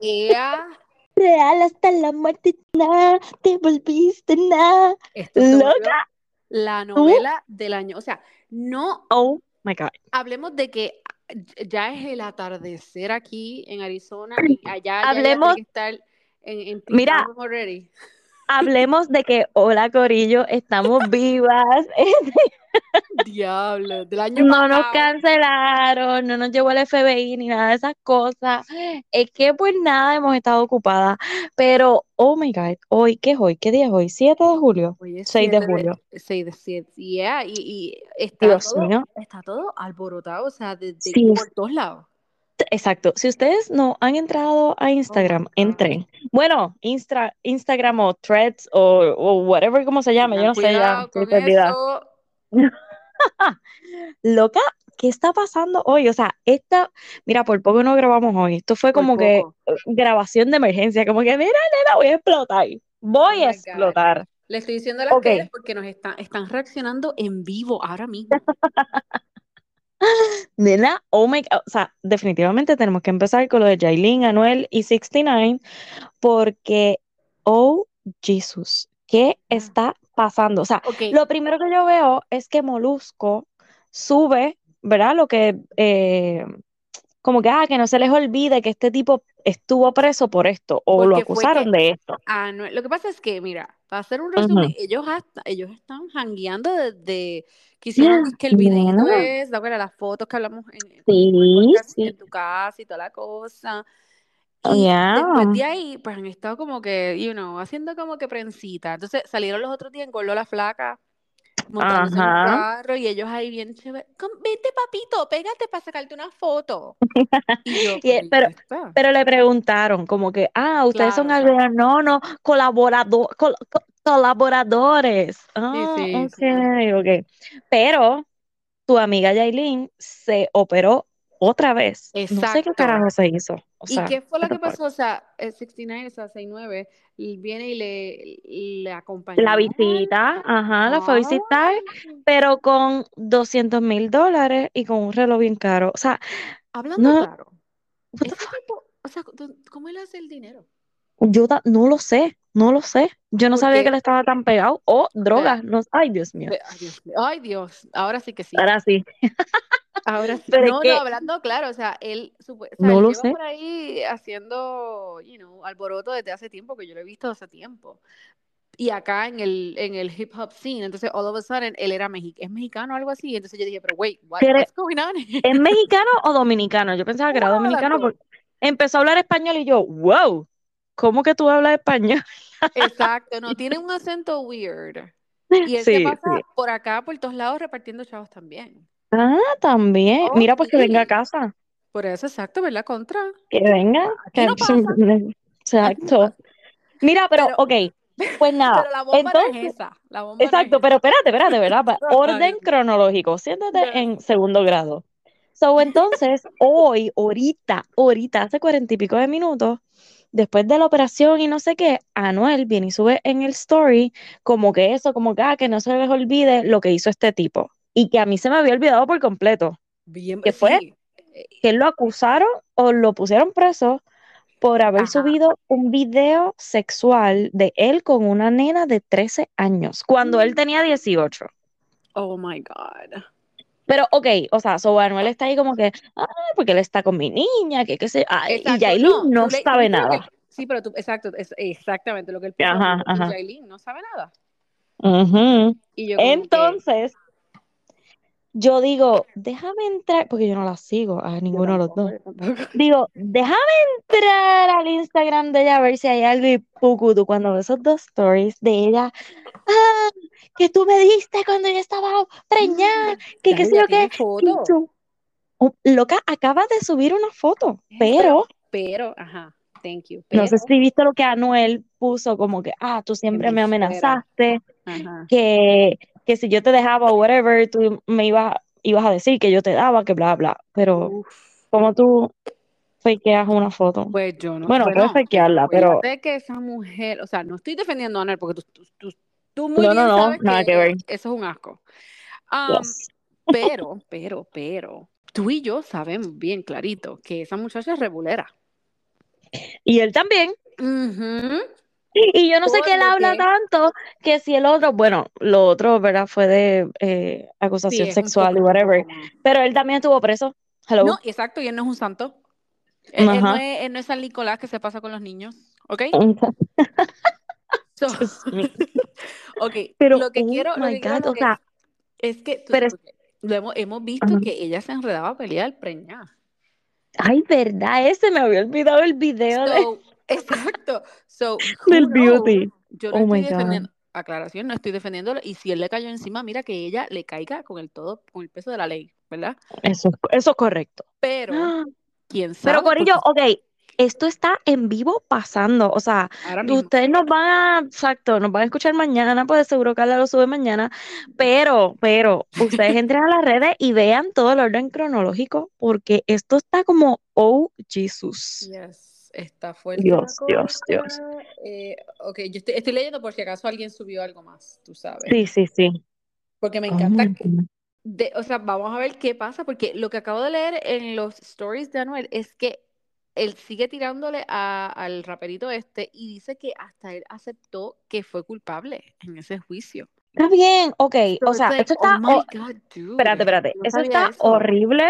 Ea, Real hasta la muerte, nada, te volviste nada. Loca. la novela del año. O sea, no Oh my God. hablemos de que ya es el atardecer aquí en Arizona y allá ya, ya Hablemos- que estar en, en Mira. already. Hablemos de que, hola Corillo, estamos vivas. Diablo, del año No nos cancelaron, no nos llevó el FBI ni nada de esas cosas. Es que pues nada, hemos estado ocupadas. Pero, oh my God, hoy, ¿qué es hoy? ¿Qué día es hoy? 7 de julio. Hoy es 6 de 7 julio. 6 de 7. Yeah, y, y está Dios todo, mío. está todo alborotado, o sea, de, de- Sí. por todos lados. Exacto. Si ustedes no han entrado a Instagram, God. entren. Bueno, Instra- Instagram o Threads o, o whatever como se llame, yo no sé ya, Loca, ¿qué está pasando hoy? O sea, esta, mira, por poco no grabamos hoy. Esto fue como que eh, grabación de emergencia, como que, mira, nena, voy a explotar. Voy Oh a God. explotar. Le estoy diciendo a las Ok. que porque nos están, están reaccionando en vivo ahora mismo. Nena, oh my, o sea, definitivamente tenemos que empezar con lo de Yailin, Anuel y 69, porque, oh, Jesus, ¿qué Ah. está pasando? O sea, Ok, lo primero que yo veo es que Molusco sube, ¿verdad? Lo que, eh, como que, ah, que no se les olvide que este tipo estuvo preso por esto, o lo Porque fue acusaron que- de esto. Anuel- lo que pasa es que, mira, para hacer un resumen, ellos hasta, ellos están jangueando desde que hicieron Ya, que el videito nena. es, ¿te acuerdas? Las fotos que hablamos en, en Sí, podcast, sí. en tu casa y toda la cosa. Y yeah. después de ahí, pues han estado como que, you know, haciendo como que prensita. Entonces salieron los otros días en Gordo la Flaca, montándose en un carro y ellos ahí bien chévere. "Com- Vete, papito, pégate para sacarte una foto. Y yo, Y, eh, "¿y pero- qué está?". Pero le preguntaron, como que, ah, ustedes son Claro, algo, no, no, colaborador, col- co- colaboradores. Ah, sí, ok, sí. ok. Pero tu amiga Yailin se operó otra vez. No sé qué Exacto. carajo se hizo. O ¿Y sea, qué fue lo que pasó? O sea, el 69, o sea, 69, y viene y le, le acompañó. La visita, ajá, la fue a visitar, pero con 200 mil dólares y con un reloj bien caro. O sea, hablando no, claro, ese tipo, o sea, ¿dó- ¿cómo él hace el dinero? Yo no lo sé, no lo sé. Yo no sabía que él estaba tan pegado. O vea, drogas, no, ay, Dios mío. ve- ay Dios, mío, ay Dios, ahora sí que sí, Ahora sí. Ahora sí. Pero es No, no, que hablando claro, o sea, él, o sea, no él lo lleva sé. por ahí haciendo, you know, alboroto desde hace tiempo, que yo lo he visto hace tiempo. Y acá en el, en el hip hop scene, entonces all of a sudden él era mexi es mexicano o algo así, entonces yo dije, pero wait, what, ¿Quiere- what's going on? ¿Es mexicano o dominicano? Yo pensaba que era las dominicano dos. porque empezó a hablar español y yo, wow, ¿cómo que tú hablas español? Exacto, no, tiene un acento weird. Y él se Sí, pasa sí. por acá, por todos lados, repartiendo chavos también. Ah, también. Oh, Mira, pues que venga a casa. Por eso, exacto, ¿verdad? Contra. Que venga. Aquí que- no pasa. Aquí no Exacto. Mira, pero, Pero- ok, pues nada. Pero la bomba no Entonces, es esa. La bomba no es exacto, pero espérate, espérate, ¿verdad? Orden cronológico. Siéntate en segundo grado. So, entonces, hoy, ahorita, ahorita, hace cuarenta y pico de minutos, después de la operación y no sé qué, Anuel viene y sube en el story como que eso, como que, ah, que no se les olvide lo que hizo este tipo. Y que a mí se me había olvidado por completo. Bien, ¿Qué fue? sí. Eh, Que lo acusaron o lo pusieron preso por haber Ajá. subido un video sexual de él con una nena de 13 años, cuando él Mm. tenía 18. Oh my God. Pero, ok, o sea, so Anuel está ahí como que, ah, porque él está con mi niña, que qué sé, ay, y Yailin no le- sabe que- nada. sí, pero tú, exacto, es exactamente lo que él ajá. Yailin no sabe nada. Ujú. Y yo que, Entonces, yo digo, déjame entrar, porque yo no la sigo a ninguno de los dos. Digo, déjame entrar al Instagram de ella a ver si hay algo y pucutu cuando veo esos dos stories de ella. Ah, que tú me diste cuando yo estaba preñada, que qué sé yo qué. oh, loca, acaba de subir una foto, Eh, pero Pero, ajá, thank you. no sé Pero, si viste lo que Anuel puso, como que, ah, tú siempre me amenazaste, Ajá. que, que si yo te dejaba o whatever, tú me ibas, ibas a decir que yo te daba, que bla, bla. Pero, Uf, como tú fakeas una foto? pues yo no. Bueno, Bueno, fakearla, pero acuérdate que esa mujer, o sea, no estoy defendiendo a Anuel porque tú, tú, tú, tú muy no, no, bien no, sabes nada que ver. eso es un asco. Um, Yes. pero, pero, pero, tú y yo sabemos bien clarito que esa muchacha es rebulera. Y él también. Y yo no sé qué él habla tanto que si el otro, bueno, lo otro, ¿verdad? Fue de eh, Sí, acusación un sexual y whatever. Pero él también estuvo preso. Hello. No, exacto, y él no es un santo. Él, él no es, él no es San Nicolás que se pasa con los niños, ¿ok? So- ok, Pero, lo que oh quiero, lo que quiero God, lo o que- sea, es que pero lo hemos, hemos visto Ajá. que ella se enredaba a pelear preñada. ay, verdad, ese me había olvidado el video de, So, exacto. So, del beauty. Yo no Oh estoy my God. defendiendo, aclaración, no estoy defendiéndolo. Y si él le cayó encima, mira que ella le caiga con el todo, con el peso de la ley, ¿verdad? Eso, eso es correcto. Pero, quién sabe, Pero Corillo, Porque ok, esto está en vivo pasando, o sea, ustedes nos van a, exacto, nos van a escuchar mañana, pues seguro Carla lo sube mañana, pero, pero, ustedes entren a las redes y vean todo el orden cronológico, porque esto está como, oh, Jesus. Yes, está fuerte Dios, Dios, Dios. Eh, ok, yo estoy, estoy leyendo por si acaso alguien subió algo más, tú sabes. Sí, sí, sí. Porque me encanta que- de- o sea, vamos a ver qué pasa, porque lo que acabo de leer en los stories de Anuel es que él sigue tirándole a- al raperito este y dice que hasta él aceptó que fue culpable en ese juicio. Está bien, ok, So o sea, like, esto está, oh my oh, God, espérate, espérate, no eso está eso. horrible,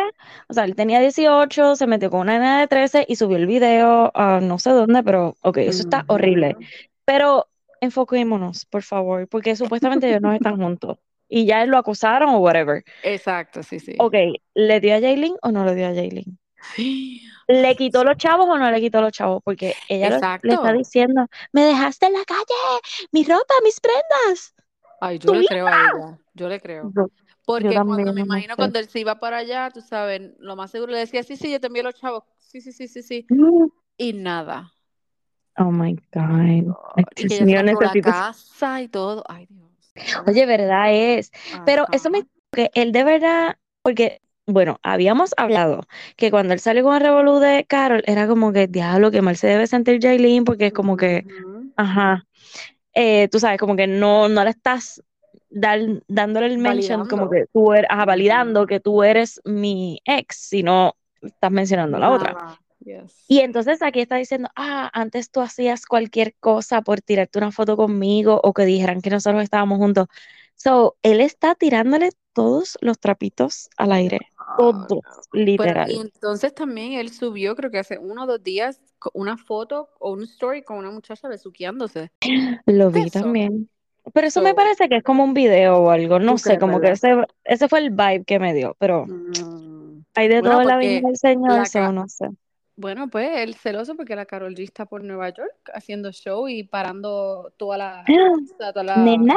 o sea, él tenía 18, se metió con una nena de 13 y subió el video a no sé dónde, pero, ok, eso está Ujú. horrible. Pero enfoquémonos, por favor, porque supuestamente ellos no están juntos y ya lo acusaron o whatever. Exacto, sí, sí. Ok, ¿le dio a Jaylin o no le dio a Jaylin? ¿Le quitó los chavos o no le quitó los chavos? Porque ella lo- le está diciendo, me dejaste en la calle, mi ropa, mis prendas. Ay, yo le creo a ella, yo le creo. Yo, Porque yo cuando me no imagino sé. cuando él se iba para allá, tú sabes, lo más seguro le decía, sí, sí, yo te envié los chavos, sí, sí, sí, sí, sí, Mm, y nada. Oh my God. Ay, Y que mío, cerró la necesito. casa y todo. Ay, Dios. Oye, verdad es. Pero eso me. Que él de verdad. Porque, bueno, habíamos hablado que cuando él salió con el revolú de Carol, era como que, diablo, que mal se debe sentir Jailin, porque es como que, ajá. Eh, tú sabes, como que no, no le estás dar- dándole el mention, como Validando. que tú eres, ajá, validando que tú eres mi ex, sino estás mencionando a la otra. Yes. Y entonces aquí está diciendo, ah, antes tú hacías cualquier cosa por tirarte una foto conmigo o que dijeran que nosotros estábamos juntos. So, él está tirándole todos los trapitos al aire, Oh, todos, no. Pero, literal. y entonces también él subió, creo que hace uno o dos días, una foto o un story con una muchacha besuqueándose. Lo ¿Viste vi eso? también. Pero eso me parece que es como un video o algo, no ¿tú sé, como que ese, ese fue el vibe que me dio, pero Mm. hay de Bueno, todo la porque del Señor, la so ca- no sé. Bueno, pues él celoso porque la Karol G está por Nueva York haciendo show y parando toda la, toda la Nena.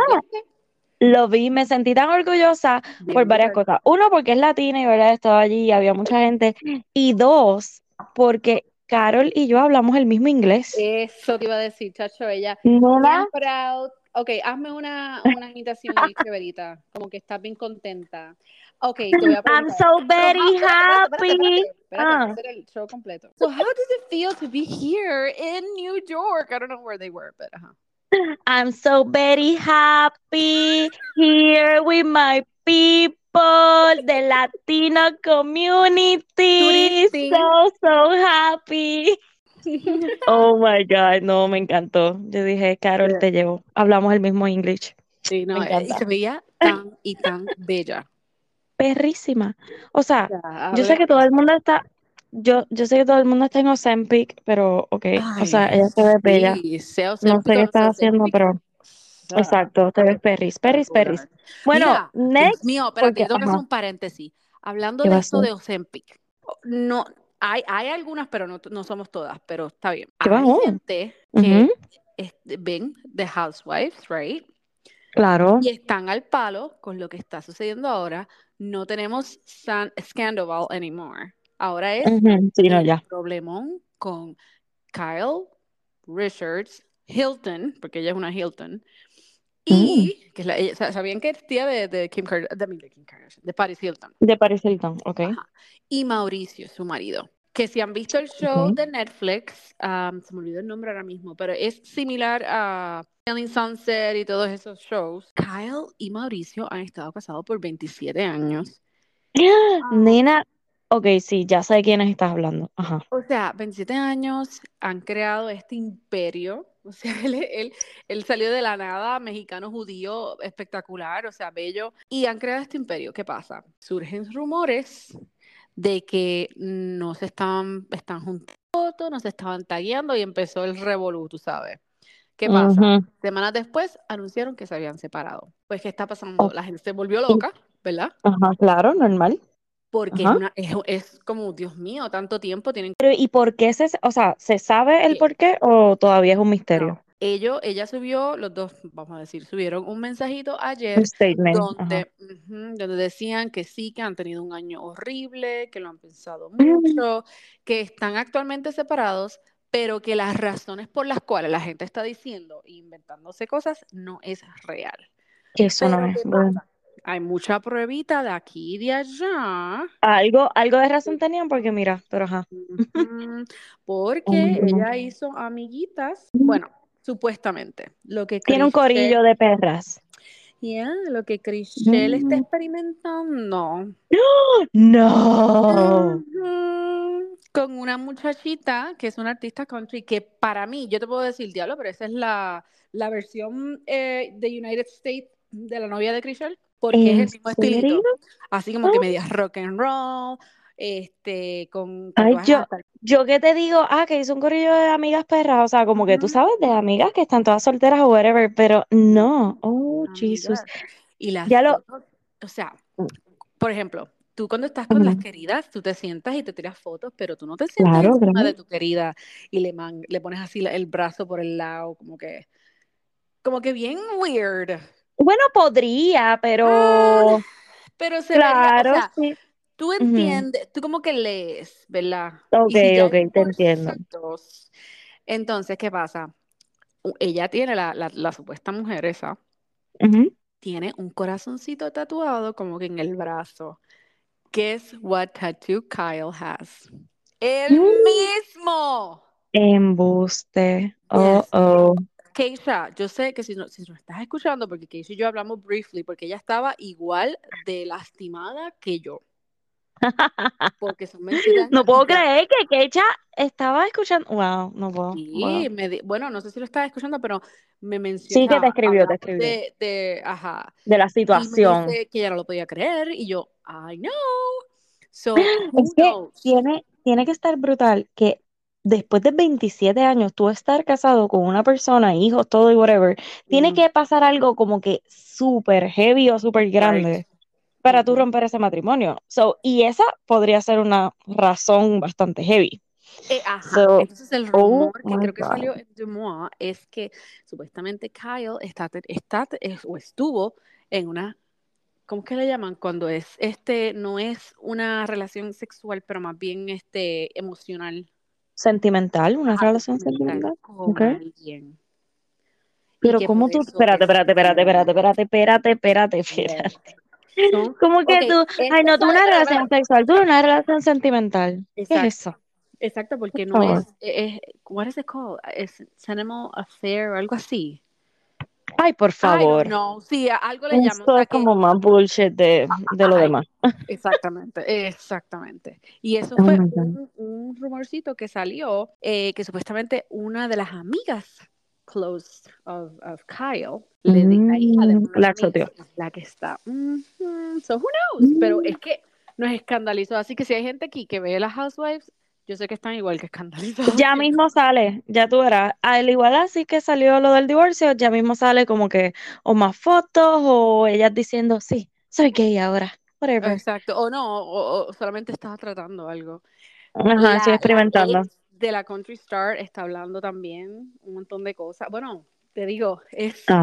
Lo vi, me sentí tan orgullosa por varias cosas. Uno, porque es latina y verdad estaba allí y había mucha gente. Y dos, porque Carol y yo hablamos el mismo inglés. Eso te iba a decir, chacho, ella bien proud. Ok, hazme una, una imitación ahí, chéverita, como que estás bien contenta. Ok, te voy a I'm preguntar. so Pero how, very espérate, espérate, espérate, happy. espérate, espérate, Ah. hacer el show completo. So how does it feel to be here in New York? I don't know where they were, but ajá. I'm so very happy here with my people, the Latino community. So, so happy. Oh my God, no, me encantó. Yo dije, Carol, te llevo. Hablamos el mismo English. Sí, no, Me eh, se veía tan y tan bella. Perrísima. O sea, yo sé que todo el mundo está, yo, yo sé que todo el mundo está en Ozempic, pero ok. O sea, ella se ve bella. sí, sea No sé qué estás haciendo, pero exacto, te ves perris, perris, perris. Bueno, Mira, next, mío, espérate, porque, tengo que hacer un paréntesis. Hablando ¿qué de esto de Ozempic, no, hay, hay algunas, pero no, no somos todas, pero está bien. ¿Qué Hay bajó? gente que Ujú, este, ven The Housewives, right? claro. Y están al palo con lo que está sucediendo ahora. No tenemos San Scandoval anymore. Ahora es Ujú, sí, no, el ya. problemón con Kyle Richards, Hilton, porque ella es una Hilton, Mm, y que es la- ella- ¿sabían que es tía de, de Kim Kardashian, de, de Kim Kardashian, de Paris Hilton? de Paris Hilton, ok. Ajá. Y Mauricio, su marido. Que si han visto el show de Netflix, um, se me olvidó el nombre ahora mismo, pero es similar a Selling Sunset y todos esos shows. Kyle y Mauricio han estado casados por 27 años. Nena, Ok, sí, ya sé de quiénes estás hablando. Ajá. O sea, 27 años han creado este imperio. O sea, él, él, él salió de la nada, mexicano judío, espectacular, o sea, bello. Y han creado este imperio. ¿Qué pasa? Surgen rumores de que no se estaban, están juntando fotos, no se estaban tagueando y empezó el revolú, tú sabes. ¿Qué pasa? Semanas después anunciaron que se habían separado. Pues, ¿qué está pasando? Oh, La gente se volvió loca, ¿verdad? Ajá, claro, normal. Porque es Ajá. una, es, es como, Dios mío, tanto tiempo tienen Pero, ¿y por qué se, o sea, ¿se sabe el por qué o todavía es un misterio? No, ellos, ella subió, los dos, vamos a decir, subieron un mensajito Un ayer. Ajá. donde, donde decían que sí, que han tenido un año horrible, que lo han pensado Mm, mucho, que están actualmente separados, pero que las razones por las cuales la gente está diciendo e inventándose cosas no es real. Eso no es. Hay mucha pruebita de aquí y de allá. Algo, algo de razón tenían porque mira, pero ajá. Porque ella hizo amiguitas, bueno, supuestamente, lo que Tiene un corillo de perras. yeah, lo que Chriselle está Mm. experimentando. No. Ujú, Con una muchachita que es una artista country que para mí, yo te puedo decir, diablo, pero esa es la, la versión eh, de United States de la novia de Chriselle, porque es ¿En el mismo estilito, así como que Ah, medias rock and roll, este, con Ay, yo, hasta yo que te digo, ah, que hizo un corillo de amigas perras, o sea, como que tú sabes de amigas que están todas solteras o whatever, pero no. Oh, Jesus. Amigas. Y las Ya lo. o sea, por ejemplo, tú cuando estás con las queridas, tú te sientas y te tiras fotos, pero tú no te sientas Claro, encima claro. de tu querida y le, man- le pones así el brazo por el lado, como que, como que bien weird. Bueno, podría, Ah, pero pero se vería, o claro, sea, sí. tú entiendes, tú como que lees, ¿verdad? Ok, si ok, te entiendo. entonces, ¿qué pasa? Ella tiene la, la, la supuesta mujer esa, tiene un corazoncito tatuado como que en el brazo. Guess what tattoo Kyle has? El Mm, mismo. Embuste. Oh, oh. Keisha, yo sé que si no, si no estás escuchando, porque Keisha y yo hablamos briefly, porque ella estaba igual de lastimada que yo, porque son 27 No puedo creer que Kecha estaba escuchando. Wow, no puedo. Sí, Wow. me di- bueno, no sé si lo estás escuchando, pero me Sí mencionó, o que te escribió, te escribió. de, de, ajá, De la situación. que ella no lo podía creer, y yo, I know. So, Es que tiene, tiene que estar brutal que después de 27 años tú estar casado con una persona, hijos, todo y whatever, tiene Mm, que pasar algo como que súper heavy o súper right. grande para tú romper ese matrimonio. So, y esa podría ser una razón bastante heavy. Eh, ajá, So, entonces el oh rumor que creo que God. salió en Deux Mois es que supuestamente Kyle está, está es- o estuvo en una, ¿cómo que le llaman? Cuando es, este, no es una relación sexual, pero más bien este, emocional, Sentimental, una ajá, relación sentimental, con Ok. alguien. Pero ¿cómo tú? Espérate, es espérate, espérate, espérate, espérate, espérate, espérate, espérate. son, ¿Cómo que ok, tú? Ay, no, tú una relación sexual, tú una relación sentimental. ¿Qué es exacto. eso? Exacto, Por porque no es, es, what is it called? Es sentimental affair o algo así. Ay, por favor. know. Sí, algo le llaman. Esto es que, como más bullshit de, de lo ay, demás. exactamente, exactamente. Y eso Oh fue God. un, un rumorcito que salió, eh, que supuestamente una de las amigas close of, of Kyle, le di- la hija de Mm, la es la que está. ujú, So who knows? Pero Mm. es que nos escandalizó. Así que si hay gente aquí que ve las Housewives, yo sé que están igual que escandalizados Ya mismo sale, ya tú verás. Al igual así que salió lo del divorcio, ya mismo sale como que o más fotos o ellas diciendo, sí, soy gay ahora, whatever. Exacto. O no, o, o solamente estaba tratando algo. Ajá, La, la experimentando. ex de la Country Star está hablando también un montón de cosas. Bueno, te digo, es. ¿Qué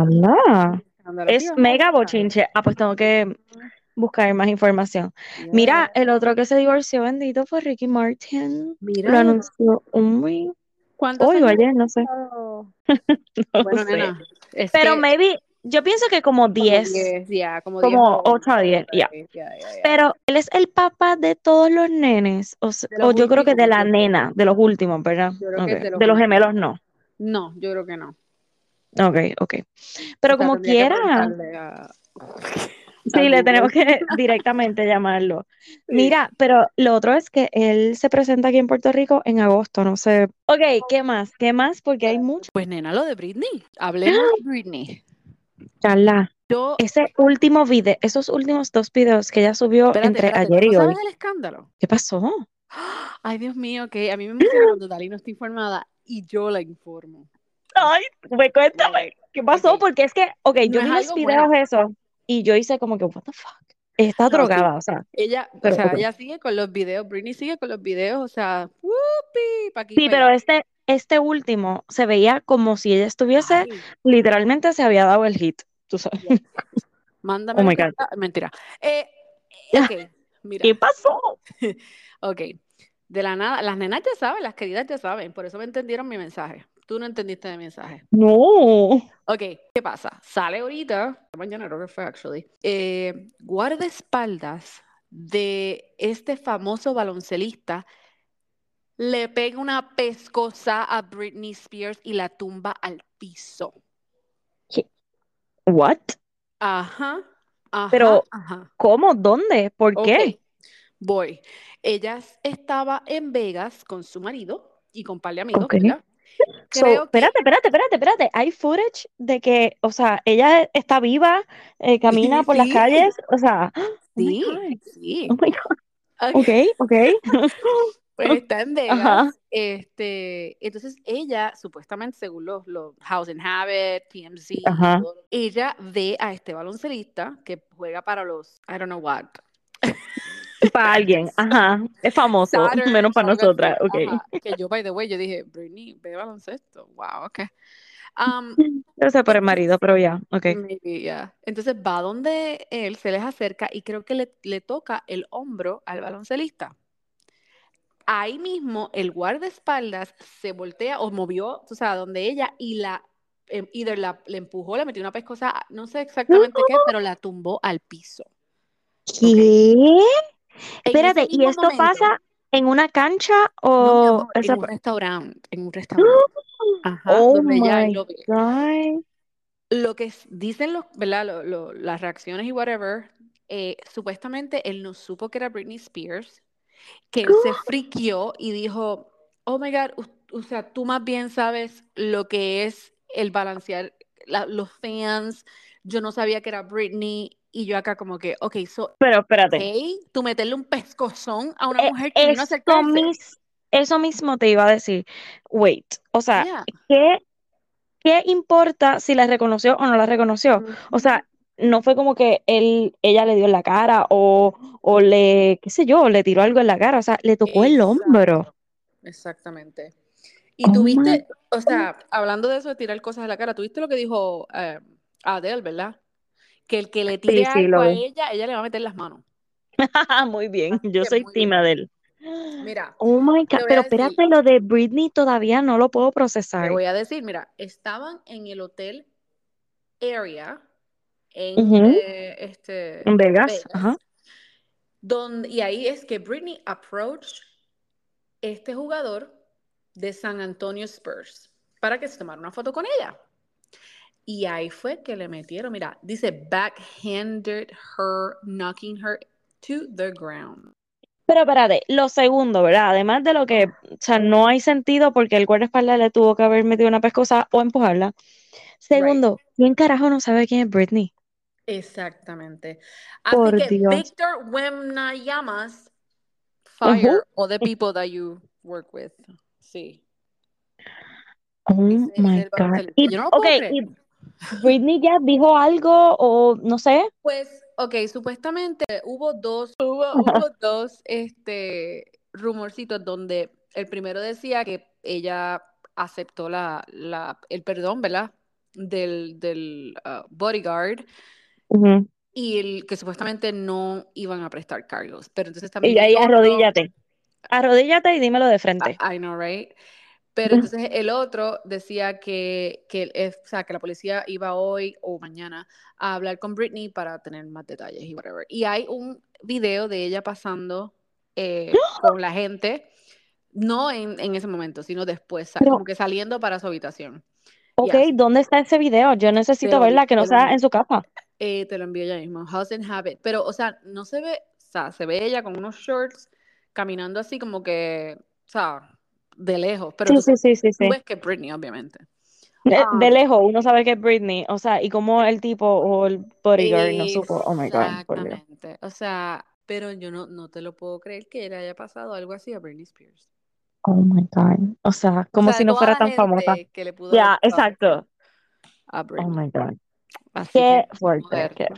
Es mega bochinche. Ah, pues tengo que buscar más información. Mira, el otro que se divorció, bendito, fue Ricky Martin. Lo anunció un week, ¿cuántos hoy o ayer, no sé. No Bueno, sé. nena, es Pero que maybe, yo pienso que como como 10, 10, ya, como 10 como o 8 a 10, ya. Pero él es el papá de todos los nenes, o, o yo creo que de la nena, de los últimos, ¿verdad? yo creo que es Ok. de los De los últimos. gemelos no. No, yo creo que no. Ok, ok. Pero O sea, como quiera, a... Sí, le tenemos que directamente llamarlo. Mira, pero lo otro es que él se presenta aquí en Puerto Rico en agosto, no sé. Ok, ¿qué más? ¿Qué más? Porque hay mucho. Pues nena, lo de Britney. Hablemos de Britney. Charla. Yo, Ese último video, esos últimos dos videos que ella subió espérate, entre espérate, ayer ¿tú y no hoy. sabes el escándalo? ¿Qué pasó? Ay, Dios mío, que a mí me emociona cuando Dalí no está informada y yo la informo. Ay, me cuéntame, ¿qué pasó? Porque es que, ok, yo No vi los videos bueno. de eso y yo hice como que, what the fuck. Está No, sí. drogada, o sea. Ella, o Pero, sea, ok. ella sigue con los videos, Britney sigue con los videos, o sea, whoopee, pa' aquí, Sí, pa' pero allá. este, este último se veía como si ella estuviese, Ay, literalmente se había dado el hit, tú sabes. yes. Mándame Oh my God. Mentira. Eh, ok, mira. ¿Qué pasó? Ok. De la nada, las nenas ya saben, las queridas ya saben, por eso me entendieron mi mensaje. Tú no entendiste mi mensaje. No. Ok, ¿qué pasa? Sale ahorita, mañana creo que fue actually, eh, guardaespaldas de este famoso baloncelista le pega una pescosa a Britney Spears y la tumba al piso. What? Ajá, ajá, Pero, ajá. ¿Cómo? ¿Dónde? ¿Por qué? voy. Ella estaba en Vegas con su marido y con un par de amigos, Ok. ¿verdad? So, que espérate, espérate, espérate, espérate. Hay footage de que, o sea, ella está viva, eh, camina por las sí, calles, o sea, oh my sí, God, sí. oh my God. Ok, Ok. Pues está en Vegas. Ajá, Este, entonces ella, supuestamente, según los, los House and Habit, TMZ, ajá. ella ve a este baloncelista que juega para los, I don't know what, Para alguien, ajá. Es famoso, Saturn, menos para nosotras, ok. Ajá, que yo, by the way, yo dije, Britney, ve baloncesto. Wow, ok. Um, Yo sé por el marido, pero ya, ok. maybe, yeah. Entonces va donde él, se les acerca y creo que le, le toca el hombro al baloncelista. Ahí mismo el guardaespaldas se voltea o movió, o sea, donde ella y la, em, either la, le empujó, le metió una pescosa, no sé exactamente qué, pero la tumbó al piso. ¿Ok? ¿Qué? Espérate, ¿y esto momento, pasa en una cancha no, o amor, esa... en un restaurante, en un restaurante, ajá, Oh donde my lo que dicen los, ¿verdad? Lo- lo- las reacciones y whatever, eh, supuestamente él no supo que era Britney Spears, que él se friqueó y dijo, oh my God, o sea, tú más bien sabes lo que es el balancear la- los fans, yo no sabía que era Britney, y yo acá como que, ok, so, Pero espérate. hey, tú meterle un pescozón a una Eh, mujer que Eso, acercarse. mis, eso mismo te iba a decir. Wait, o sea, Yeah. ¿qué, qué importa si la reconoció o no la reconoció? O sea, no fue como que él, ella le dio en la cara o, o le, qué sé yo, le tiró algo en la cara, o sea, le tocó el hombro. Exactamente. Y Oh tuviste, o sea, hablando de eso de tirar cosas a la cara, tuviste lo que dijo eh, Adele, ¿verdad? Que el que le tire sí, algo lo a ella, ella le va a meter las manos. Muy bien, Así yo soy team bien. Adele. Mira, Oh my te God, pero decir, espérate, lo de Britney todavía no lo puedo te procesar. voy a decir, mira, estaban en el hotel Area en eh, este, En Vegas, ajá. Vegas, donde, y ahí es que Britney approach este jugador de San Antonio Spurs para que se tomara una foto con ella. Y ahí fue que le metieron, mira, dice backhanded her, knocking her to the ground. Pero espérate, lo segundo, ¿verdad? Además de lo que, o sea, no hay sentido porque el guardaespaldas le tuvo que haber metido una pescosa o empujarla. Right, Segundo, ¿quién carajo no sabe quién es Britney? exactamente. Así Por que Dios. Victor Wemnayamas, fire all the people that you work with. Sí, Oh ese my God. Y, Yo no lo ok, puedo creer. y Britney ya dijo algo o no sé. Pues, ok, supuestamente hubo dos, hubo, hubo dos este, rumorcitos donde el primero decía que ella aceptó la, la, el perdón, ¿verdad? Del, del ah, bodyguard y el, que supuestamente no iban a prestar cargos. Pero entonces Y también ahí el otro, arrodíllate. Arrodíllate y dímelo de frente. I know, right? Pero entonces el otro decía que, que, o sea, que la policía iba hoy o mañana a hablar con Britney para tener más detalles y whatever. Y hay un video de ella pasando eh, con la gente, no en, en ese momento, sino después, Pero, como que saliendo para su habitación. ok, ¿dónde está ese video? Yo necesito verla, que no sea en su casa. Eh, te lo envío ya mismo. House and Habit. Pero, o sea, no se ve, o sea, se ve ella con unos shorts caminando así como que, o sea, de lejos. Pero Sí, tú, sí, sí, sí, tú sí. ves que es Britney, obviamente. De, Ah, de lejos uno sabe que es Britney, o sea, y como el tipo o el bodyguard no supo, oh my God, exactamente. O sea, pero yo no, no te lo puedo creer que le haya pasado algo así a Britney Spears. Oh my God. O sea, O como sea, si de no fuera tan famosa. Ya, exacto. a Oh my God. Así Qué que vamos a fuerte, ver, qué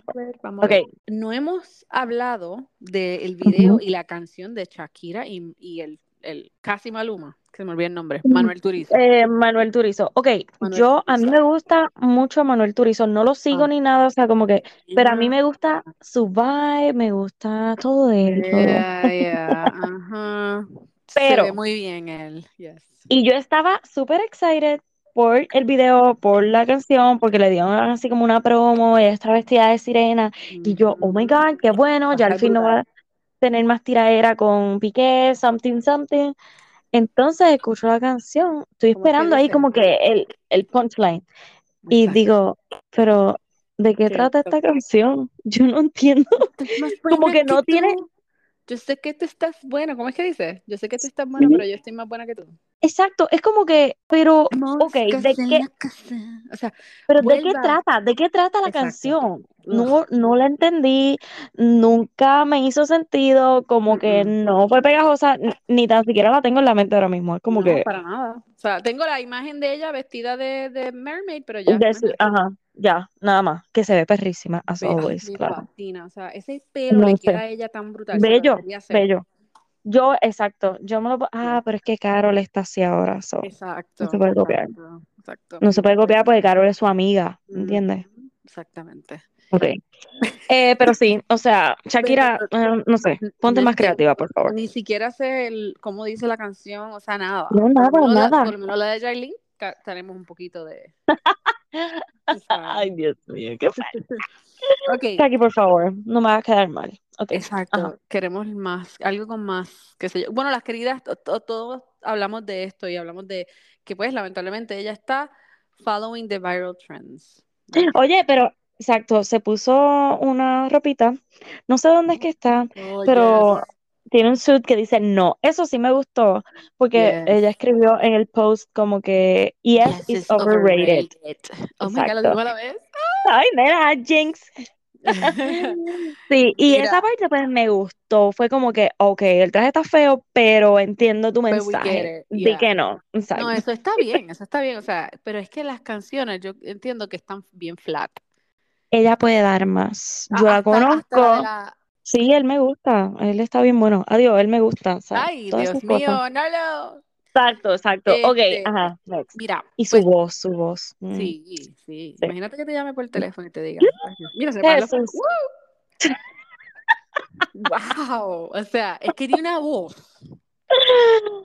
vamos a ver. No hemos hablado del video Ujú. y la canción de Shakira y, y el, el casi Maluma, que se me olvidó el nombre, Mm, Manuel Turizo. Eh, Manuel Turizo. Ok, Manuel yo, a mí me gusta mucho Manuel Turizo. No lo sigo Ah, ni nada, o sea, como que, pero a mí me gusta su vibe, me gusta todo de él. Yeah, yeah, ajá. Se ve Pero, muy bien él, yes. y yo estaba súper excited por el video, por la canción, porque le dieron así como una promo, ella está vestida de sirena, y yo, oh my Ujú. God, qué bueno, ya al fin no va a tener más tiraera con Piqué, something, something. Entonces escucho la canción, estoy ¿Cómo es que esperando ahí como que el, el punchline. Y Exacto. digo, pero ¿de qué trata esta canción? Yo no entiendo. Como que que no tiene. Yo sé que tú estás buena. ¿Cómo es que dice? Yo sé que tú estás buena, pero yo estoy más buena que tú. Exacto, es como que, pero, ok, ¿de qué. O sea, pero ¿de qué trata? ¿De qué trata la Exacto. canción? No, no la entendí, nunca me hizo sentido, como que no fue pegajosa, ni tan siquiera la tengo en la mente ahora mismo. Es como No, que, para nada. O sea, tengo la imagen de ella vestida de, de mermaid, pero ya, de su- ajá, ya, nada más, que se ve perrísima, as ay, always, claro. fascina. O sea, ese pelo No le sé. queda a ella tan brutal. Bello, bello. Yo, exacto, yo me lo... Ah, pero es que Carol está así ahora, so, no Exacto, se puede copiar. exacto, exacto. No se puede copiar porque Carol es su amiga, ¿entiendes? Exactamente. Ok. Eh, pero sí, o sea, Shakira, Pero eh, no sé, ponte más creativa, por favor. ni siquiera sé el, cómo dice la canción, o sea, nada. No, Por nada, la, nada. por lo menos la de Jailin, tenemos un poquito de. Ay, Dios mío, qué fue. Ok, Shaki, por favor, no me hagas quedar mal. Ok, ajá. exacto. Queremos más, algo con más, qué sé yo. Bueno, las queridas, to- to- todos hablamos de esto y hablamos de que, pues, lamentablemente ella está following the viral trends. Oye, pero, exacto, se puso una ropita, no sé dónde es que está, Oh, pero yes, tiene un suit que dice no. Eso sí me gustó, porque yes. ella escribió en el post como que yes Yes, is overrated. overrated. Oh my God, lo la vez. Ay, nena, Jinx. Sí, y esa parte pues me gustó. Fue como que, ok, el traje está feo, pero entiendo tu mensaje. Di yeah. que no, No, exacto. eso está bien, eso está bien, o sea, pero es que las canciones yo entiendo que están bien flat. Ella puede dar más. Yo la hasta, hasta conozco. la... Sí, él me gusta. Él está bien bueno. Adiós, él me gusta. O sea, Ay, todas Dios esas cosas. mío, no lo... Exacto, exacto. Ok, Este, ajá, next. mira, Y su pues voz, su voz. mm, sí, sí. sí. Imagínate que te llame por teléfono y te diga, ay, Dios, mira, se. Wow, o sea, es que tiene una voz.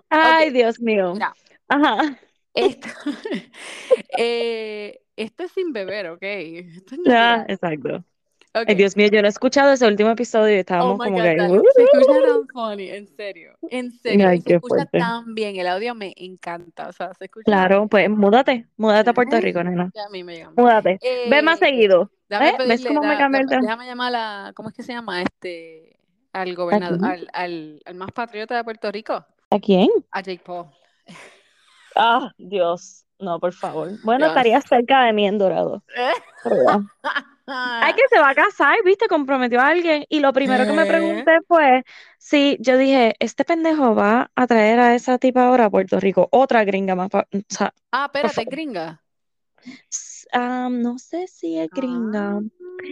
Ay, Dios mío. mira, Ajá. esto, eh, esto es sin beber, ¿ok? Esto es Ah, natural. exacto. Ay. Dios mío, yo no he escuchado ese último episodio y Oh estábamos my como God, que. Se escucha tan funny, en serio, en serio. Ay, se escucha fuerte. tan bien, el audio me encanta, o sea, se escucha. Claro, pues múdate, múdate a Puerto ¿Eh? Rico, nena. Ya a mí me llama. Múdate. Ve más Eh, seguido. ¿Eh? ¿Ves cómo me da- da- el tema? déjame llamar a, ¿cómo es que se llama? Este, al ¿A gobernador, al, al, al más patriota de Puerto Rico, ¿A quién? a Jake Paul. Ah, Dios. No, por favor. Bueno, Dios. estaría cerca de mí en Dorado. Pero ya. Ay, que se va a casar, ¿viste? Comprometió a alguien. Y lo primero que me pregunté fue si yo dije, este pendejo va a traer a esa tipa ahora a Puerto Rico. Otra gringa más. O sea, Ah, espérate, gringa. Ah, no sé si es gringa.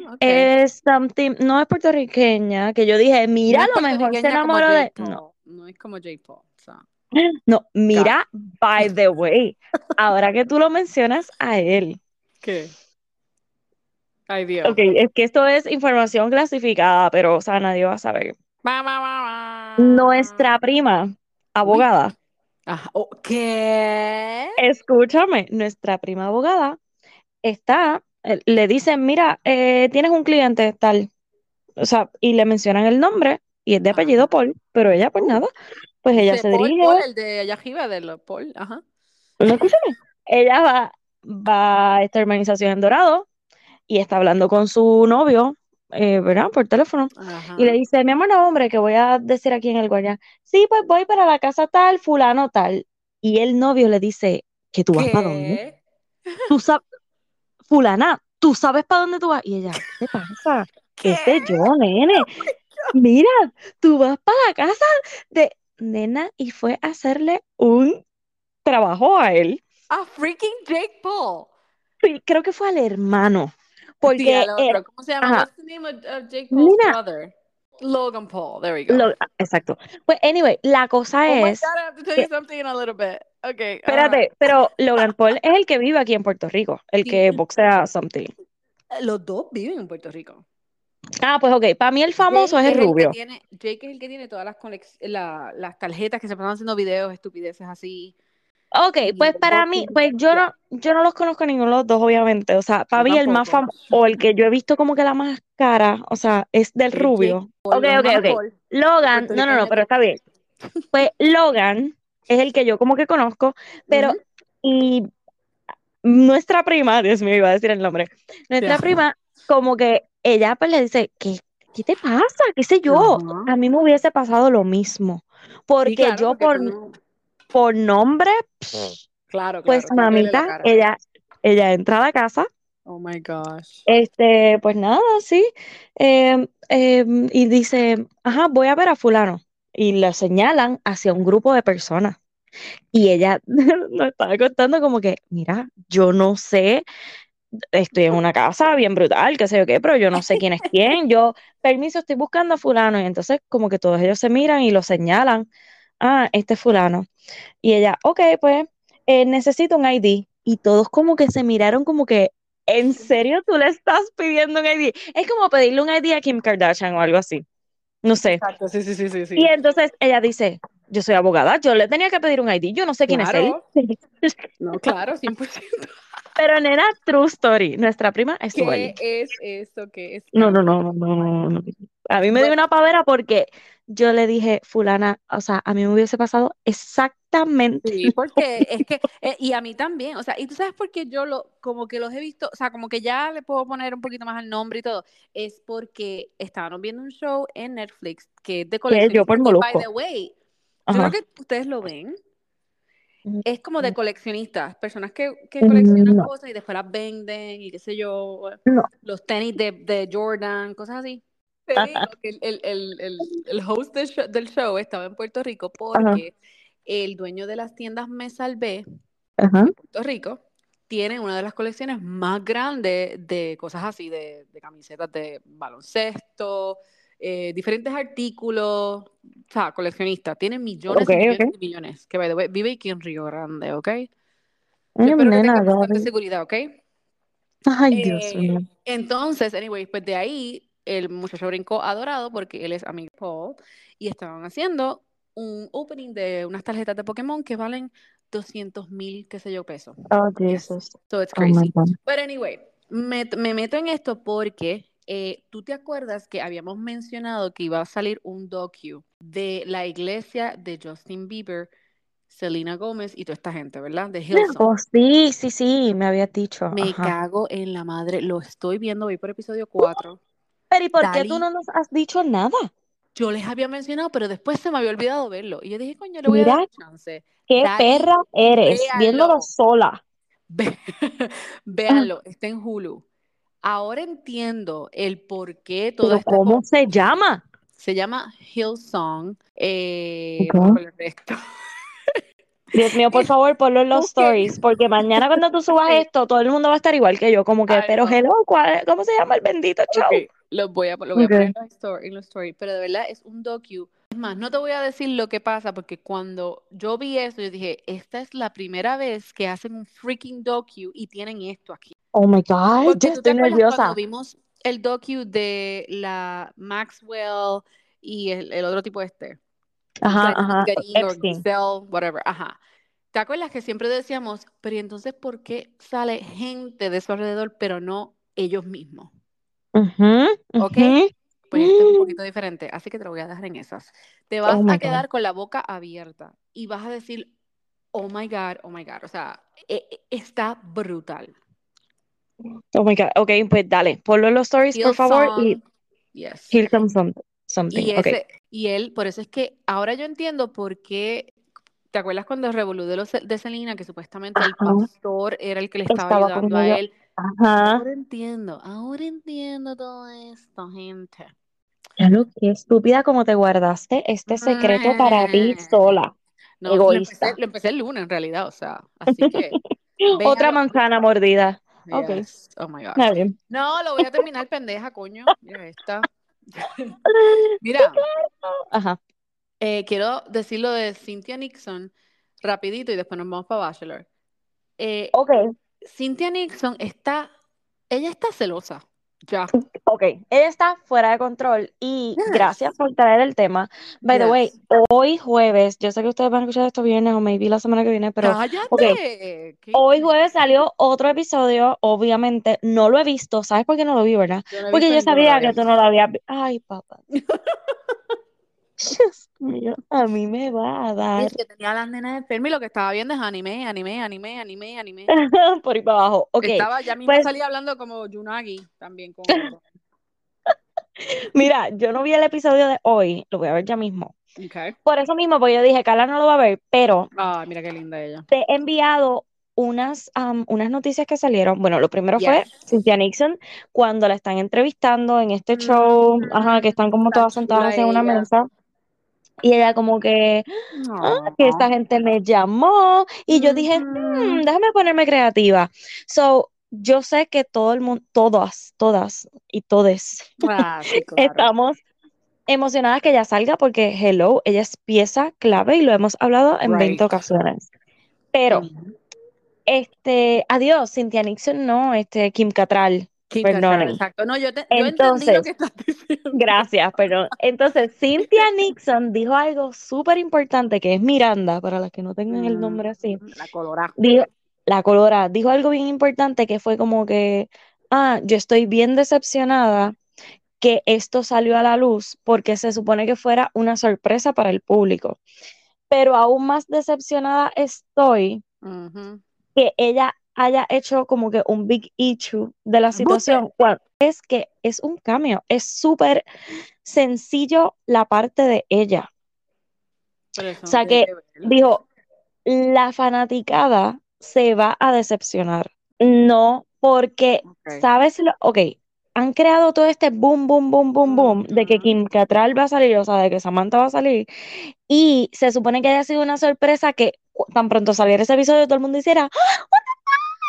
Ah. Es something, no es puertorriqueña, que yo dije, No mira, a lo mejor se enamoró de. No. No es como Jake Paul. o sea, no, mira, by the way, ahora que tú lo mencionas a él. ¿Qué? Ay, Dios. Ok, es que esto es información clasificada, pero, o sea, nadie va a saber. Nuestra prima, abogada. Oh, ¿Qué? escúchame, nuestra prima abogada está, eh, le dicen, mira, eh, tienes un cliente tal, o sea, y le mencionan el nombre y es de apellido Ajá. Paul, pero ella pues Uh. nada, pues ella se Paul, dirige, Paul, el de arriba de Paul. Ajá. no escúchame, ella va, va a esta urbanización en Dorado y está hablando con su novio, eh, ¿verdad? Por teléfono. Ajá. Y le dice, mi amor, no, hombre, que voy a decir aquí en el guardia, sí, pues voy para la casa tal, fulano tal. Y el novio le dice, ¿que tú vas para dónde? Tú sabes, fulana, ¿tú sabes para dónde tú vas? Y ella, ¿qué te pasa? ¿Qué? Ese yo, nene. Mira, tú vas para la casa de nena y fue a hacerle un trabajo a él. A freaking Jake Paul. Sí, Creo que fue al hermano. Sí, Porque al era- otro. ¿Cómo se llama? ajá. What's the name of, of Jake Paul's brother? Logan Paul. There we go. lo- exacto. Pues, anyway, la cosa oh my es, God, I have to tell you something in a little bit. Okay. ajá. espérate, pero Logan Paul es el que vive aquí en Puerto Rico, el Sí. que boxea something. Los dos viven en Puerto Rico. Ah, pues ok, para mí el famoso Jake es el rubio. tiene, Jake es el que tiene todas las, la- las tarjetas que se pasan haciendo videos, estupideces así. Ok, pues para mí, pues yo no, yo no los conozco a ninguno de los dos, obviamente. O sea, para mí el más famoso, o el que yo he visto como que la más cara, o sea, es del rubio. Ok, ok, ok. Logan, no, no, no, pero está bien. Pues Logan es el que yo como que conozco, pero y nuestra prima, Dios mío, iba a decir el nombre, nuestra prima como que ella pues le dice, ¿qué, qué te pasa? ¿Qué sé yo? A mí me hubiese pasado lo mismo, porque yo por, por nombre, Claro, pues claro, la mamita, ella, ella entra a la casa, Oh my gosh. este, pues nada, sí, em, em, y dice, ajá, voy a ver a fulano, y le señalan hacia un grupo de personas. Y ella nos estaba contando como que, mira, yo no sé, estoy en una casa bien brutal, qué sé yo qué, pero yo no sé quién es quién. Yo, permiso, estoy buscando a fulano. Y entonces como que todos ellos se miran y lo señalan. Ah, este es fulano. Y ella, ok, pues eh, necesito un ID. Y todos como que se miraron como que, ¿en serio tú le estás pidiendo un ID? Es como pedirle un ID a Kim Kardashian o algo así. No sé. Exacto, sí, sí, sí, sí, sí. Y entonces ella dice, yo soy abogada, yo le tenía que pedir un ID, yo no sé quién es él. Claro. No, claro, 100%. Pero nena, true story, nuestra prima estuvo ¿Qué es eso? ¿Qué es No, no, no, no, no, no, no. A mí me dio una pavera porque yo le dije, fulana, o sea, a mí me hubiese pasado exactamente Sí, porque es que, eh, y a mí también, o sea, y tú sabes por qué yo lo, como que los he visto, o sea, como que ya le puedo poner un poquito más al nombre y todo, es porque estábamos viendo un show en Netflix que es de que yo por by the way, yo creo que ustedes lo ven, Mm, es como de coleccionistas, personas que, que Mm, coleccionan no. cosas y después las venden y qué sé yo, No. los tenis de, de Jordan, cosas así. Te digo que el, el, el, el, host del show, del show estaba en Puerto Rico porque el dueño de las tiendas Me Salvé Ajá. en Puerto Rico tiene una de las colecciones más grandes de cosas así, de, de camisetas de baloncesto, eh, diferentes artículos, o sea, coleccionista. Tiene millones Ok, y millones ok. y millones. Que by the way, vive aquí en Río Grande, ¿ok? Yo espero que nena, tenga bastante seguridad, ¿ok? Ay, Dios Eh, mío. entonces, anyway, pues de ahí el muchacho brincó adorado porque él es amigo de Paul y estaban haciendo un opening de unas tarjetas de Pokémon que valen 200 mil, qué sé yo, pesos. Oh. Jesus. So it's Oh crazy. But anyway, me, me meto en esto porque eh, tú te acuerdas que habíamos mencionado que iba a salir un docu de la iglesia de Justin Bieber, Selena Gómez y toda esta gente, ¿verdad? De Hillsong. Oh, sí, sí, sí, me habías dicho. Me Ajá. cago en la madre, lo estoy viendo, voy por episodio 4. Pero ¿y por qué tú no nos has dicho nada? yo les había mencionado, pero después se me había olvidado verlo. Y yo dije, coño, le voy a dar chance. qué Dali, perra eres, viéndolo sola. Ve- Véanlo, está en Hulu. Ahora entiendo el por qué toda Pero esta ¿cómo se llama? Se llama Hillsong. Eh, el resto. Dios mío, por favor, ponlo en los stories, porque mañana cuando tú subas esto, todo el mundo va a estar igual que yo, como que, Ay, pero hello, ¿cuál- ¿cómo se llama el bendito show? Ok, lo voy a, lo voy a Ok. poner en los los story, pero de verdad es un docu. Es más, no te voy a decir lo que pasa porque cuando yo vi esto, yo dije, esta es la primera vez que hacen un freaking docu y tienen esto aquí. Oh my God, Porque te estoy nerviosa. cuando vimos el docu de la Maxwell y el, el otro tipo este, Ajá, ajá, Epstein. Whatever, ajá. ¿Te acuerdas que siempre decíamos, pero ¿y entonces por qué sale gente de su alrededor, pero no ellos mismos? Ujú, ¿Ok? ujú. Pues este es un poquito diferente, así que te lo voy a dejar en esas. Te vas Oh my a God. quedar con la boca abierta y vas a decir, oh my God, oh my God. O sea, e- e- está brutal. Oh my God. Ok, pues dale, ponlo en los stories, por favor, y yes. here comes some- something. Y ese, y él, por eso es que ahora yo entiendo por qué. ¿Te acuerdas cuando revolú de, los, de Selena, que supuestamente el Ajá. pastor era el que le estaba, Estaba ayudando a él? Ajá. Ahora entiendo, ahora entiendo todo esto, gente. Ya lo que estúpida como te guardaste este secreto para ti sola. No, lo Egoísta. empecé, lo empecé el lunes en realidad, o sea, así que. Otra manzana mordida. Yes. Oh my. Está bien. No, lo voy a terminar, pendeja, coño. Mira esta. Mira, Ajá. eh, quiero decir lo de Cynthia Nixon rapidito y después nos vamos para Bachelor. Eh, Ok, Cynthia Nixon está, ella está celosa, ya. Ok. Ella está fuera de control y Yes. gracias por traer el tema. By the way, hoy jueves, yo sé que ustedes van a escuchar esto viernes o maybe la semana que viene, pero Cállate. ok. ¿Qué Hoy jueves salió otro episodio, obviamente no lo he visto, ¿sabes por qué no lo vi, verdad? Yo no he Porque yo sabía que tú no lo habías visto. Ay, papá. Dios mío, a mí me va a dar Es que tenía a las nenas enfermas y lo que estaba viendo es anime, anime, anime, anime, anime. por ahí para abajo. Ok, Estaba, ya mismo pues- salía hablando como Yunagi también con mira, yo no vi el episodio de hoy, lo voy a ver ya mismo. Okay. Por eso mismo, porque yo dije, Carla no lo va a ver, pero Ah, mira qué linda ella. te he enviado unas, unas noticias que salieron. Bueno, lo primero fue. Cynthia Nixon cuando la están entrevistando en este show, ajá, que están como todas sentadas en una ella. mesa. Y ella como que, ah, que esta gente me llamó y yo dije, "Hmm, déjame ponerme creativa. So, yo sé que todo el mundo, todas, todas y todes Ah, sí, claro. estamos emocionadas que ella salga porque, hello, ella es pieza clave y lo hemos hablado en 20 Right. ocasiones. Pero, este, adiós, Cynthia Nixon, no, este, Kim Cattrall, Kim. Cattrall, exacto. No, yo, te, yo entendí Entonces, lo que estás diciendo. Gracias, perdón. Entonces, Cynthia Nixon dijo algo súper importante que es Miranda, para las que no tengan el nombre así. Mm, La colorada. Dijo, la colora dijo algo bien importante que fue como que, ah, yo estoy bien decepcionada que esto salió a la luz porque se supone que fuera una sorpresa para el público. Pero aún más decepcionada estoy que ella haya hecho como que un big issue de la situación. es que es un cambio, es súper sencillo la parte de ella. O sea que dijo, la fanaticada se va a decepcionar. No, porque. ¿sabes? Lo, ok, han creado todo este boom, boom, boom, boom, boom, de que. Kim Cattrall va a salir, o sea, de que Samantha va a salir, y se supone que haya sido una sorpresa que tan pronto saliera ese episodio todo el mundo hiciera,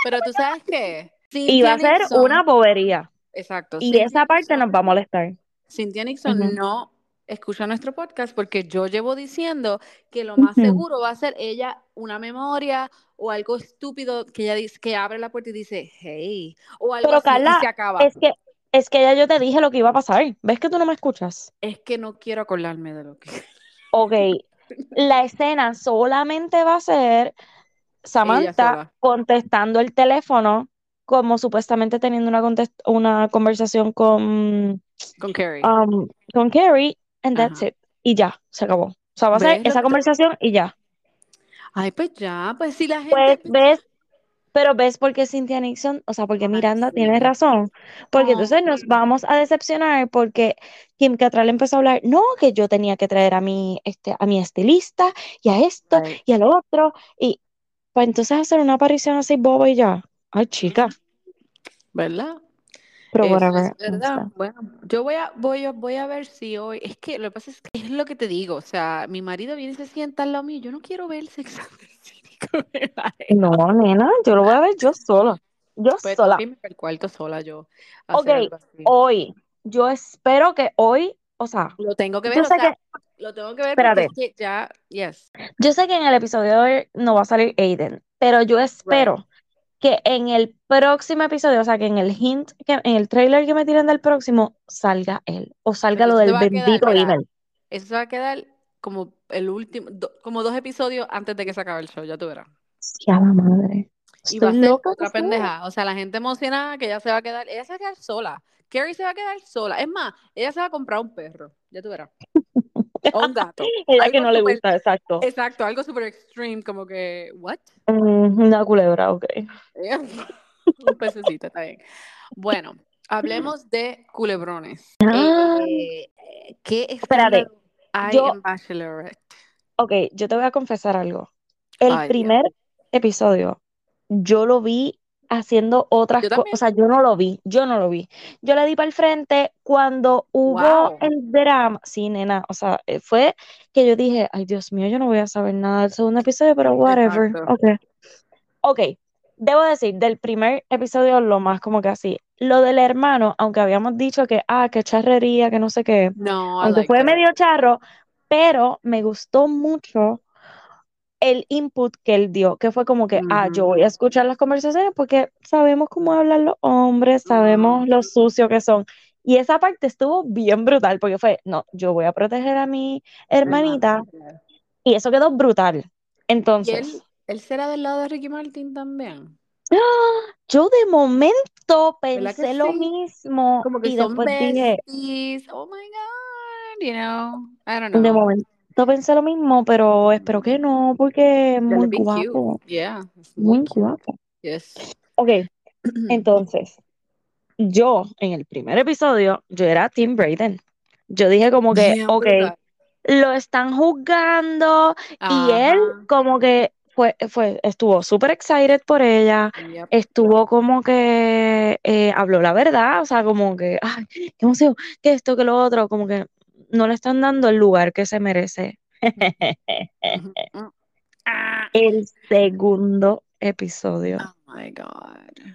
Pero tú sabes qué? y va a ser Nixon- una bobería. Exacto. Y Cynthia esa parte Nixon- nos va a molestar. Cynthia Nixon no escucha nuestro podcast porque yo llevo diciendo que lo más seguro va a ser ella una memoria o algo estúpido que ella dice que abre la puerta y dice hey o algo Pero así Carla, y se acaba. Es que, es que ya yo te dije lo que iba a pasar. ¿Ves que tú no me escuchas? Es que no quiero acordarme de lo que Ok, la escena solamente va a ser Samantha contestando el teléfono, como supuestamente teniendo una, una conversación con, con Carrie. um, con Carrie, and that's Ajá. it. Y ya, se acabó. O sea, va a ser ¿Ves lo esa conversación y ya. Ay, pues ya, pues si la Pues gente ves, pero ves por qué Cynthia Nixon, o sea, porque Ay, Miranda sí. tiene razón, porque entonces nos vamos a decepcionar porque Kim Cattrall empezó a hablar, no, que yo tenía que traer a mi, este, a mi estilista y a esto Right. y al otro, y pues entonces hacer una aparición así boba y ya. Ay, chica, ¿verdad? Pero whatever. es verdad. Bueno, yo voy a, voy, a, voy a ver si hoy. Es que lo que pasa es que es lo que te digo. O sea, mi marido viene y se sienta al lado mío. Yo no quiero ver el Sex and the City con él a él. No, nena, yo lo voy a ver yo sola. Yo Pues sola. el cuarto sola yo. Ok, hoy, yo espero que hoy, o sea, Lo tengo que yo ver, o sé sea, que, lo tengo que ver Espérate. porque ya, yes. yo sé que en el episodio de hoy no va a salir Aiden, pero yo espero que en el próximo episodio, o sea, que en el hint, que en el trailer que me tiren del próximo, salga él, o salga lo del va quedar, bendito mira, email. Eso se va a quedar como el último, do- como dos episodios antes de que se acabe el show, ya tú verás. Ya la madre. Y va a Estoy ser loca otra pendeja. O sea, la gente emocionada que ella se va a quedar, ella se va a quedar sola. Carrie se va a quedar sola. Es más, ella se va a comprar un perro, ya tú verás. O un gato. Ella que no le súper- gusta, exacto. Exacto, algo súper extreme, como que, ¿what? Mm, una culebra, ok. Un pececito, está bien. Bueno, hablemos de culebrones. Ah. Eh, ¿Qué Espérate, hay yo- en Bachelorette? Ok, yo te voy a confesar algo. El Ay, Dios. primer episodio, yo lo vi haciendo otras cosas, o sea, yo no lo vi, yo no lo vi. Yo le di para el frente cuando hubo Wow. el drama, sí, nena, o sea, eh, fue que yo dije, ay, Dios mío, yo no voy a saber nada del segundo episodio, pero whatever, Exacto. ok. Ok, debo decir, del primer episodio lo más como que así. Lo del hermano, aunque habíamos dicho que, ah, que charrería, que no sé qué, No, aunque fue medio charro, pero me gustó mucho el input que él dio, que fue como que, ah, yo voy a escuchar las conversaciones porque sabemos cómo hablan los hombres, sabemos Ujú. lo sucio que son. Y esa parte estuvo bien brutal porque fue, no, yo voy a proteger a mi hermanita y eso quedó brutal. ¿Y él, Entonces, él será del lado de Ricky Martin también? yo de momento ¿Verdad que pensé lo sí? mismo Como que y son después dije. Oh my God, you know, I don't de know. Momento pensé lo mismo, pero espero que no porque es muy guapo. Yeah, muy cute. guapo. Yes. Ok, Entonces, yo en el primer episodio, yo era Tim Brayden. Yo dije como que, Bien ok, lo están juzgando y él como que fue, fue, estuvo súper excited por ella, Yep. estuvo como que eh, habló la verdad, o sea, como que, ay, qué emoción, que esto, que lo otro, como que no le están dando el lugar que se merece. Mm. Ah. El segundo episodio. Oh my God.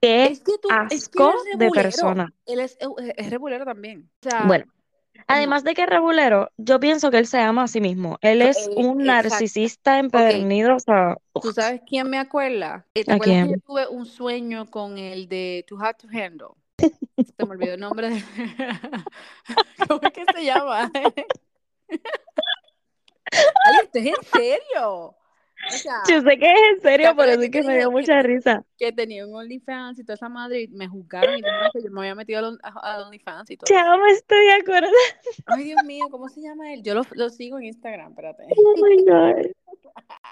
Qué Es que tú, es que asco es de rebulero. persona. Él es, es rebulero también. O sea, Bueno, no. Además de que es regulero, yo pienso que él se ama a sí mismo. Él es un exacto. narcisista empedernido, o sea, ¿tú sabes quién me acuerda? Eh, ¿Te ¿a acuerdas que yo quién? tuve un sueño con el de To Have to Handle? Se me olvidó el nombre de... ¿Cómo es que se llama? Ale, esto es en serio. O sea, Yo sé que es en ¿te serio, por acuerdas eso que es que me dio mucha que, risa. que tenía un OnlyFans y toda esa madre y me juzgaron y yo me había metido al OnlyFans y todo? Ya me estoy acordando. Ay, Dios mío, ¿cómo se llama él? Yo lo, lo sigo en Instagram, espérate. Oh my God.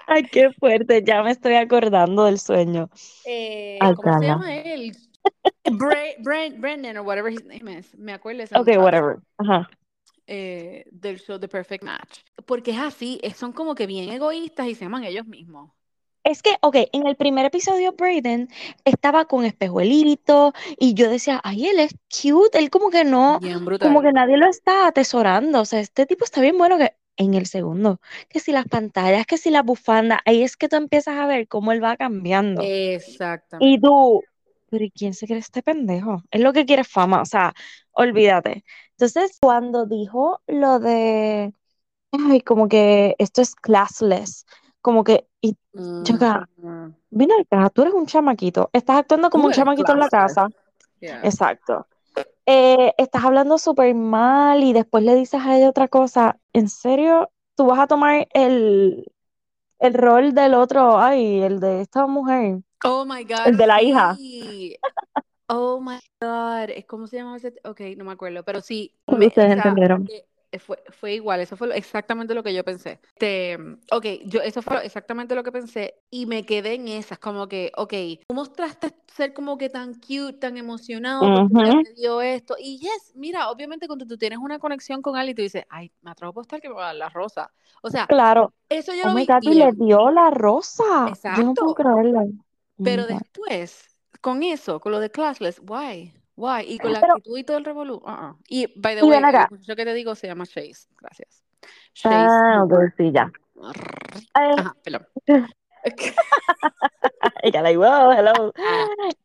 Ay, qué fuerte. Ya me estoy acordando del sueño. Eh, ¿cómo se llama él? Bra- Bran- Brandon or whatever his name is. Me acuerdo ese Ok, whatever. Ajá. eh, del show The Perfect Match. Porque es así, es- son como que bien egoístas y se aman ellos mismos. Es que, ok, en el primer episodio Brayden estaba con espejuelito y yo decía, ay, él es cute, él como que no, Bien como que nadie lo está atesorando, o sea, este tipo está bien bueno que en el segundo, que si las pantallas, que si la bufanda, ahí es que tú empiezas a ver cómo él va cambiando. Y Exactamente. tú, pero ¿y quién se cree este pendejo? Es lo que quiere fama, o sea, olvídate. Entonces, cuando dijo lo de, ay, como que esto es classless, como que, y yo acá, Ujú. Vino acá, tú eres un chamaquito, estás actuando como Tú un chamaquito en la casa. Yeah. Exacto. Eh, estás hablando súper mal y después le dices a ella otra cosa. ¿En serio? ¿Tú vas a tomar el, el rol del otro? Ay, el de esta mujer, Oh my God, el de la hija. sí. Oh my God. ¿Cómo se llama ese? Ok, no me acuerdo. Pero sí, Ustedes sea, entendieron. fue, fue igual. Eso fue exactamente lo que yo pensé. Este, ok, yo, eso fue exactamente lo que pensé. Y me quedé en esas, como que, ok, tú mostraste ser como que tan cute, tan emocionado ella Ujú, te dio esto. Y yes, mira, obviamente cuando tú tienes una conexión con alguien, tú dices, ay, me atrevo a apostar que me va a dar la rosa. O sea, Claro. eso yo Oh lo my vi God, y le dio la rosa. Yo no puedo Exacto. creerlo. Pero después, con eso, con lo de classless, why? Why? Y con la Pero, actitud y todo el revolú. uh-uh. Y, by the way, muchacho que te digo se llama Chase. Gracias. Chase Ah, ok, Hooper. sí, ya. Eh, Ajá, perdón. Ella like, wow, hello.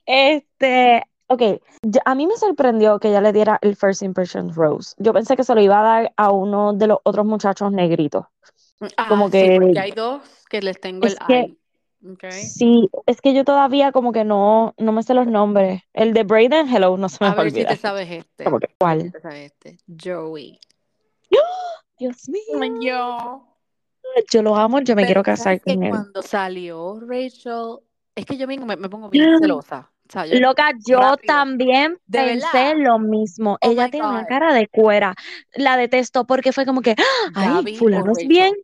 Este, ok, yo- a mí me sorprendió que ella le diera el First Impression Rose. Yo pensé que se lo iba a dar a uno de los otros muchachos negritos. Como Ah, sí, que porque hay dos que les tengo el que sí, es que yo todavía como que no, no me sé los nombres. El de Brayden, hello, no se me A ver si te olvidar. sabes este. Que, si ¿cuál? te sabes este. Joey. Dios mío, yo. yo lo amo, yo me quiero casar con él. cuando salió Rachel, es que yo mismo me, me pongo bien celosa. O sea, yo Loca, yo rápido. también De pensé verdad. lo mismo. Oh Ella tiene una cara de cuera. La detesto porque fue como que, ay, fulano es bien,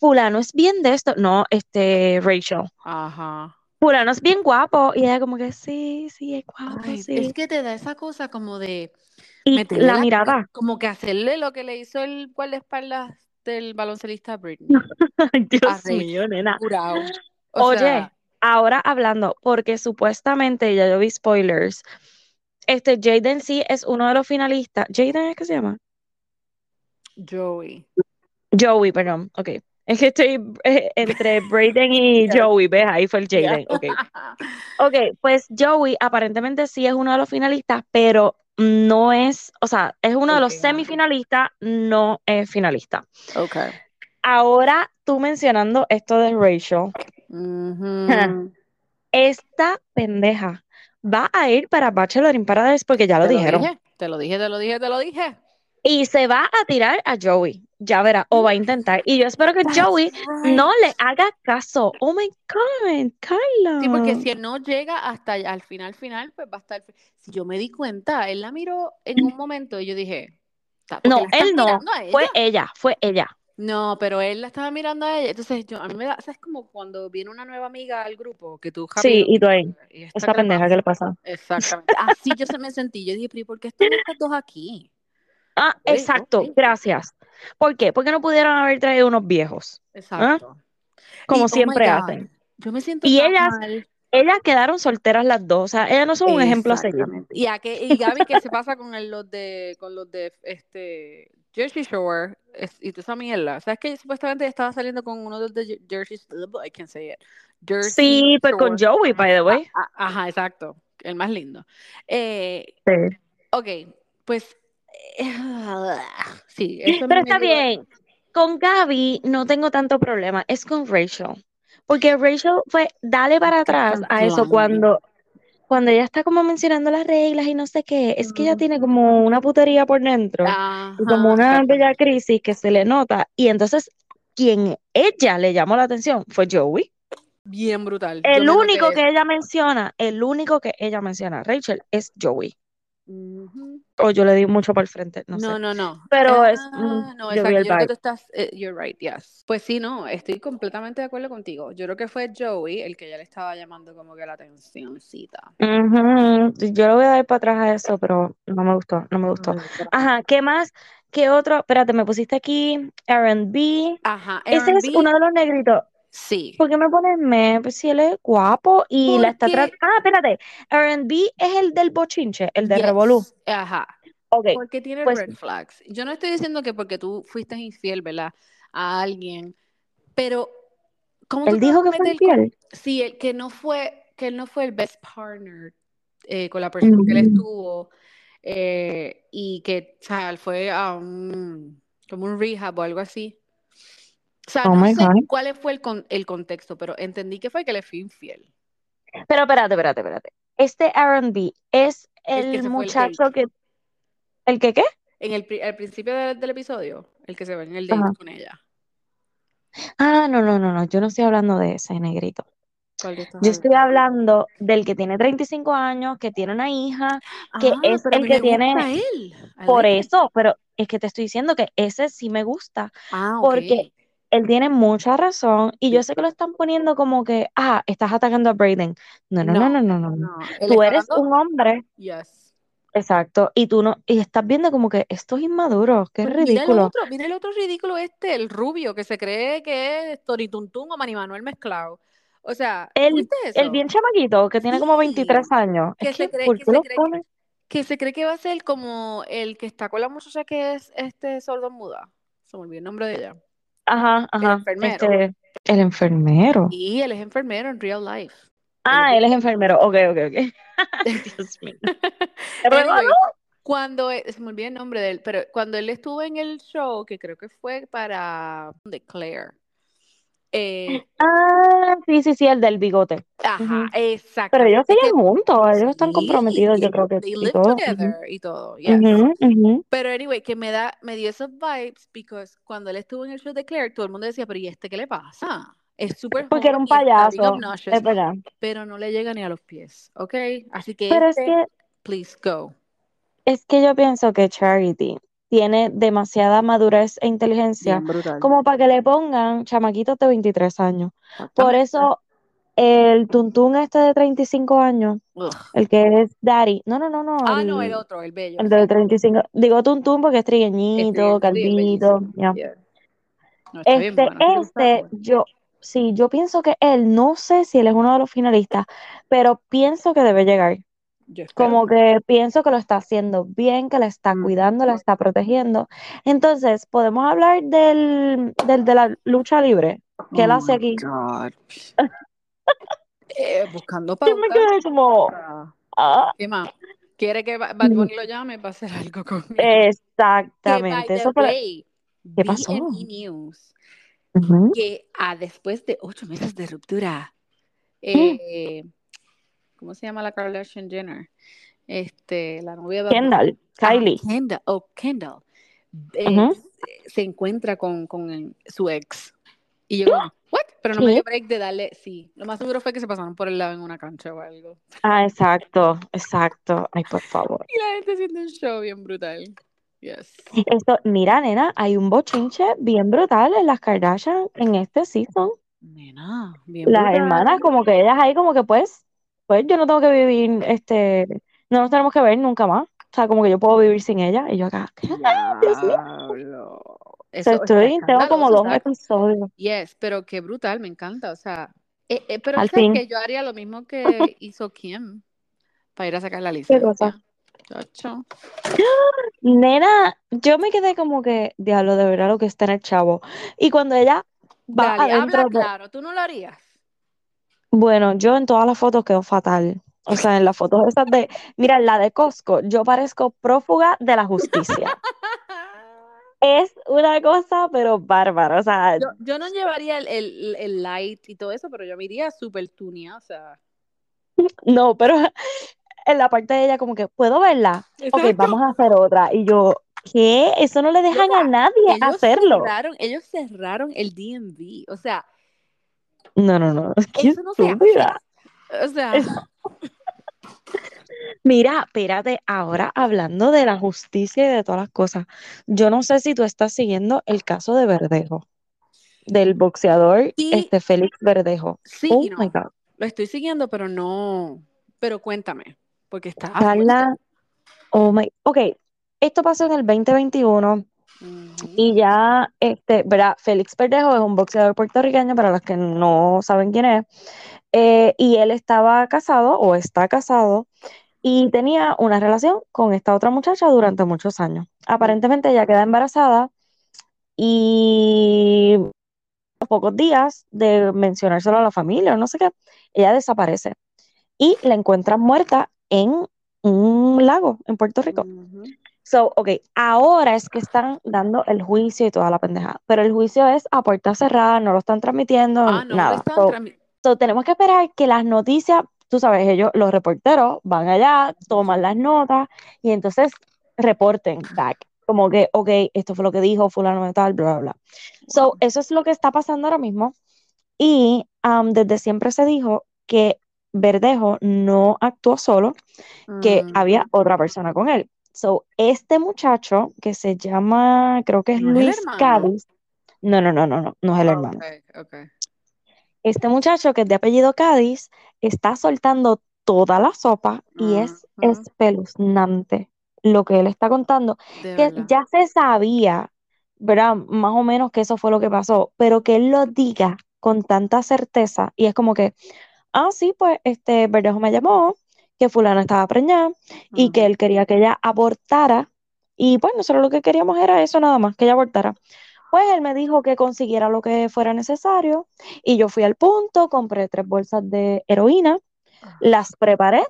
fulano es bien de esto. No, este, Rachel. Ajá. fulano es bien guapo. Y ella como que, sí, sí, es guapo, Ay, es sí. que te da esa cosa como de Y la la- mirada. como que hacerle lo que le hizo el guardaespaldas del baloncelista Britney. Dios mío, nena. Oye, sea, ahora hablando, porque supuestamente, ya yo vi spoilers, este Jaden sí es uno de los finalistas. ¿Jaden es que se llama? Joey. Joey, perdón, ok. Es que estoy eh, entre Brayden y. Joey, ¿ves? Ahí fue el. Jaden, ok. Ok, pues Joey aparentemente sí es uno de los finalistas, pero no es, o sea, es uno de los Ok. semifinalistas, no es finalista. Okay. Ahora tú mencionando esto de Rachel, esta pendeja va a ir para Bachelor in Paradise porque ya lo Te lo dijeron. dije, te lo dije, te lo dije, te lo dije. Y se va a tirar a Joey, ya verá, o va a intentar. Y yo espero que That's Joey right. no le haga caso. Oh my God, Carla. Sí, porque si él no llega hasta al final, final, pues va a estar. Si yo me di cuenta, él la miró en un momento y yo dije, "Ta- porque No, él no, mirando a fue ella". ella, fue ella. No, pero él la estaba mirando a ella. Entonces, yo, a mí me da, ¿sabes? Como cuando viene una nueva amiga al grupo, que tú Sí, rápido, y tú ahí, ¿y esta pendeja? ¿qué le pasa? Exactamente. Así yo se me sentí. Yo dije, pero ¿y por qué están estas dos aquí? Ah, exacto, gracias. ¿Por qué? Porque no pudieron haber traído unos viejos, Exacto. como Y, oh siempre hacen. Yo me siento Y tan ellas, mal. ellas quedaron solteras las dos, o sea, ellas no son un ejemplo a seguir. Y, a que, y Gaby, ¿qué se pasa con el- los de con los de este Jersey Shore Es- y toda esa mierda? ¿Sabes que supuestamente estaba saliendo con uno de los de Jersey I can't say it. Jersey Sí, pues con. Joey, by the way. Ah, ah, Ajá, exacto. El más lindo. Eh, Sí. ok, pues sí, eso Pero está bien. Con Gaby no tengo tanto problema, es con Rachel. Porque Rachel fue, dale para atrás a eso cuando, cuando ella está como mencionando las reglas y no sé qué. Es que ella tiene como una putería por dentro y como Ajá, una bella crisis que se le nota. Y entonces, quien ella le llamó la atención fue Joey. Bien brutal. El único que ella menciona, el único que ella menciona, Rachel, es Joey. O yo le di mucho por el frente, no sé. No, no, no. Pero es, Ah, mm, no, yo exacto. Yo creo que tú estás, eh, you're right, yes. Pues sí, no, estoy completamente de acuerdo contigo. Yo creo que fue Joey el que ya le estaba llamando como que la atencióncita. Ujú, Yo le voy a dar para atrás a eso, pero no me gustó, no me gustó. Ajá, ¿qué más? ¿Qué otro? Espérate, me pusiste aquí R&B. Ajá, Ese es uno de los negritos. Sí. ¿Por qué me pones me? Pues si él es guapo y la está tratando. Ah, espérate. R&B es el del bochinche, el de Revolú. yes, ajá. Ok, Porque tiene pues red flags. Yo no estoy diciendo que porque tú fuiste infiel, ¿verdad? A alguien, pero ¿cómo él dijo que fue con- infiel. Sí, el que no fue, que él no fue el best partner eh, con la persona que él Ujú. estuvo eh, y que, él fue a un, como un rehab o algo así. O sea, Oh no sé God. cuál fue el, con- el contexto, pero entendí que fue que le fui infiel. Pero espérate, espérate, espérate. Este R&B es El muchacho que... ¿El que qué? En el, pri- al principio del, del episodio, el que se ve en el date Ajá. con ella. Ah, no, no, no, no. Yo no estoy hablando de ese negrito. ¿Cuál de estos Yo estoy hablando? del que tiene 35 años, que tiene una hija, que Ah, es el que tiene... él. Por eso, pero es que te estoy diciendo que ese sí me gusta, Ah, ok. porque él tiene mucha razón y yo sé que lo están poniendo como que, ah, estás atacando a Braden. No, no, no, no, No, no, no. Tú eres un hombre, Yes. exacto, y tú no, y estás viendo como que esto es inmaduro, qué Pero mira el ridículo. otro, mira el otro ridículo este, el rubio, que se cree que es Tony Tuntún o Manny Manuel mezclado. O sea, El, ¿tuviste el bien chamaquito, que tiene como Sí. 23 años. Que Es se que, cree, ¿por que qué lo que se cree que va a ser como el que está con la muchacha que es este sordomuda. Se me olvidó el nombre de ella. Ajá, El ajá, enfermero. este, el enfermero. Y él es enfermero en real life. Ah, él es enfermero, ok, ok, ok. Dios mío. ¡Qué Anyway, cuando e- se me olvidó el nombre de él, pero cuando él estuvo en el show, que creo que fue para The Claire. Eh, Ah, sí, sí, sí, el del bigote. ajá, Ujú. Pero ellos Es siguen juntos, ellos están sí, comprometidos, yo creo que they y live y todo. Pero anyway, que me da, me dio esos vibes, because cuando él estuvo en el show de Claire, todo el mundo decía, pero ¿y este qué le pasa? Es súper Porque era un payaso, obnoxious, es verdad. pero no le llega ni a los pies, ¿ok? Así que Pero es este, que, please go. es que yo pienso que Charity tiene demasiada madurez e inteligencia como para que le pongan chamaquitos de 23 años. Por eso El tuntún este de 35 años, Ugh. el que es Daddy. No, no, no, no. Ah, no, el otro, el bello. el de 35. Digo tuntún porque es trigueñito, calvito. Yeah. No, Este, bueno. ¿A ti te gusta este, yo, sí, yo pienso que él, no sé si él es uno de los finalistas, pero pienso que debe llegar. Como que pienso que lo está haciendo bien, que la está Mm. cuidando, la está protegiendo. Entonces, podemos hablar del, del de la lucha libre. ¿Qué él Oh hace my aquí? God. Eh, buscando Yo me pauta. quedé como, Ah, ah, ¿Qué más? ¿Quiere que Ba- Bad Bunny lo llame para hacer algo conmigo? Que, exactamente. Eso way, ¿qué pasó? que ah, después de ocho meses de ruptura, Mm. eh, ¿cómo se llama la Kardashian Jenner? Este, la novia de. Kendall, Ah, Kylie. Kendall, oh, Kendall, eh, se, se encuentra con, con su ex. Y yo, ¿what? Pero no me dio break de darle, sí. Lo más seguro fue que se pasaron por el lado en una cancha o algo. Ah, exacto, exacto. Ay, por favor. Y la gente haciendo un show bien brutal. Yes. Esto, mira, nena, hay un bochinche bien brutal en las Kardashian en este season. Nena, bien Las brutal. hermanas, como que ellas ahí, como que pues, pues yo no tengo que vivir, este, no nos tenemos que ver nunca más. O sea, como que yo puedo vivir sin ella. Y yo acá, ¿qué? Diablo. O Eso sea, estoy, tengo como dos episodios. Yes, pero qué brutal, me encanta. O sea, eh, eh, pero Al fin. que yo haría lo mismo que hizo Kim para ir a sacar la ¿Qué cosa? licencia. Chacho. Nena, yo me quedé como que, diablo, de verdad lo que está en el chavo. Y cuando ella va Dale, adentro habla de, claro, ¿tú no lo harías? Bueno, yo en todas las fotos quedo fatal. O sea, en las fotos esas de, mira, la de Costco, yo parezco prófuga de la justicia. Es una cosa, pero bárbara. O sea, Yo, yo no llevaría el, el, el light y todo eso, pero yo me iría súper tuneada, o sea. no, pero en la parte de ella, como que, ¿puedo verla? Ok, Exacto. vamos a hacer otra. Y yo, ¿qué? Eso no le dejan a nadie ellos hacerlo. cerraron, ellos cerraron el DMV, o sea, No, no, no. Qué eso no se hace. O sea, Mira, espérate, ahora hablando de la justicia y de todas las cosas, yo no sé si tú estás siguiendo el caso de Verdejo, del boxeador Sí. este Félix Verdejo. sí Oh y my no. God. Lo estoy siguiendo, pero no. Pero cuéntame, porque está. Carla, oh my, ok, esto pasó en el 2021 Y ya, este, verá, Félix Verdejo es un boxeador puertorriqueño, para los que no saben quién es, eh, y él estaba casado o está casado y tenía una relación con esta otra muchacha durante muchos años. Aparentemente ella queda embarazada y a pocos días de mencionárselo a la familia o no sé qué, ella desaparece y la encuentran muerta en un lago en Puerto Rico. So, ok, ahora es que están dando el juicio y toda la pendejada, pero el juicio es a puerta cerrada, no lo están transmitiendo, Ah, no, lo nada. están So, So, tenemos que esperar que las noticias, tú sabes, ellos, los reporteros, van allá, toman las notas y entonces reporten back. Como que, ok, esto fue lo que dijo fulano de tal, bla, bla, bla. So, Wow. eso es lo que está pasando ahora mismo. Y um, desde siempre se dijo que Verdejo no actuó solo, que Mm, había otra persona con él. So, este muchacho que se llama, creo que es ¿No Luis? Cádiz. No, no, no, no, no, no es el Ah, hermano. ok, ok. Este muchacho que es de apellido Cádiz está soltando toda la sopa y es espeluznante lo que él está contando, De que verdad. ya se sabía, ¿verdad? Más o menos que eso fue lo que pasó, pero que él lo diga con tanta certeza y es como que, ah, sí, pues este Verdejo me llamó, que fulana estaba preñada y que él quería que ella abortara. Y pues nosotros lo que queríamos era eso nada más, que ella abortara. Pues él me dijo que consiguiera lo que fuera necesario y yo fui al punto, compré tres bolsas de heroína, las preparé,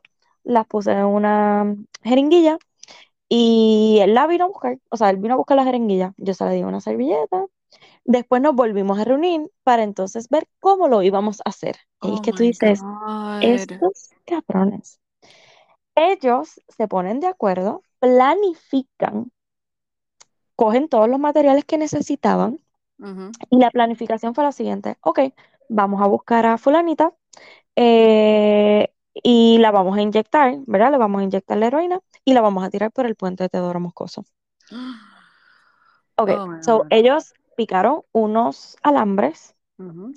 las puse en una jeringuilla y él la vino a buscar, o sea, él vino a buscar la jeringuilla, yo se la di una servilleta, después nos volvimos a reunir para entonces ver cómo lo íbamos a hacer. Y es Oh que tú my dices, God. estos cabrones, ellos se ponen de acuerdo, planifican, cogen todos los materiales que necesitaban y la planificación fue la siguiente, ok, vamos a buscar a fulanita eh, y la vamos a inyectar, ¿verdad? Le vamos a inyectar la heroína y la vamos a tirar por el puente de Teodoro Moscoso. Ok, Oh so God. ellos picaron unos alambres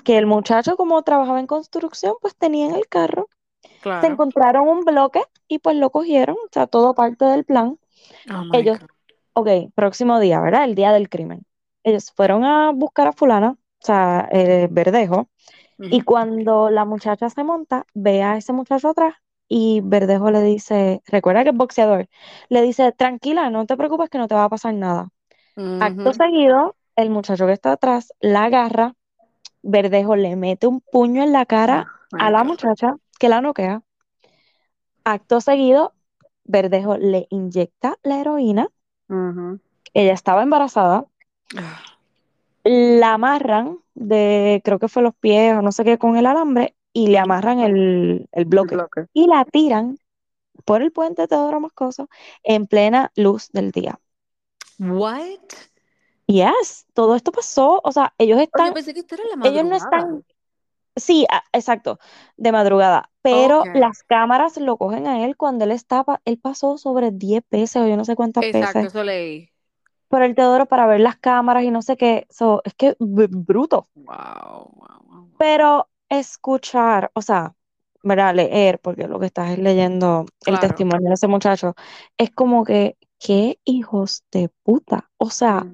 que el muchacho como trabajaba en construcción, pues tenía en el carro, se encontraron un bloque y pues lo cogieron, o sea, todo parte del plan. Oh Ellos, God. ok, próximo día, ¿verdad? El día del crimen. Ellos fueron a buscar a fulana, o sea, eh, Verdejo, y cuando la muchacha se monta, ve a ese muchacho atrás y Verdejo le dice, recuerda que es boxeador, le dice, tranquila, no te preocupes que no te va a pasar nada. Acto seguido, el muchacho que está atrás la agarra, Verdejo le mete un puño en la cara Oh a la God. muchacha que la noquea. Acto seguido, Verdejo le inyecta la heroína, ella estaba embarazada, la amarran de, creo que fue los pies o no sé qué, con el alambre y le amarran el, el El bloque. Y la tiran por el puente Teodoro Moscoso en plena luz del día. What? Yes, todo esto pasó, o sea, ellos están, pensé que esto era la ellos no están, sí, a- exacto, de madrugada, pero las cámaras lo cogen a él cuando él estaba, él pasó sobre 10 veces o yo no sé cuántas Exacto, veces eso leí. por el Teodoro para ver las cámaras y no sé qué, so, es que bruto. Wow, wow, wow. Pero escuchar, o sea, ¿verdad? Leer, porque lo que estás es leyendo el Claro. testimonio de ese muchacho, es como que, qué hijos de puta. O sea,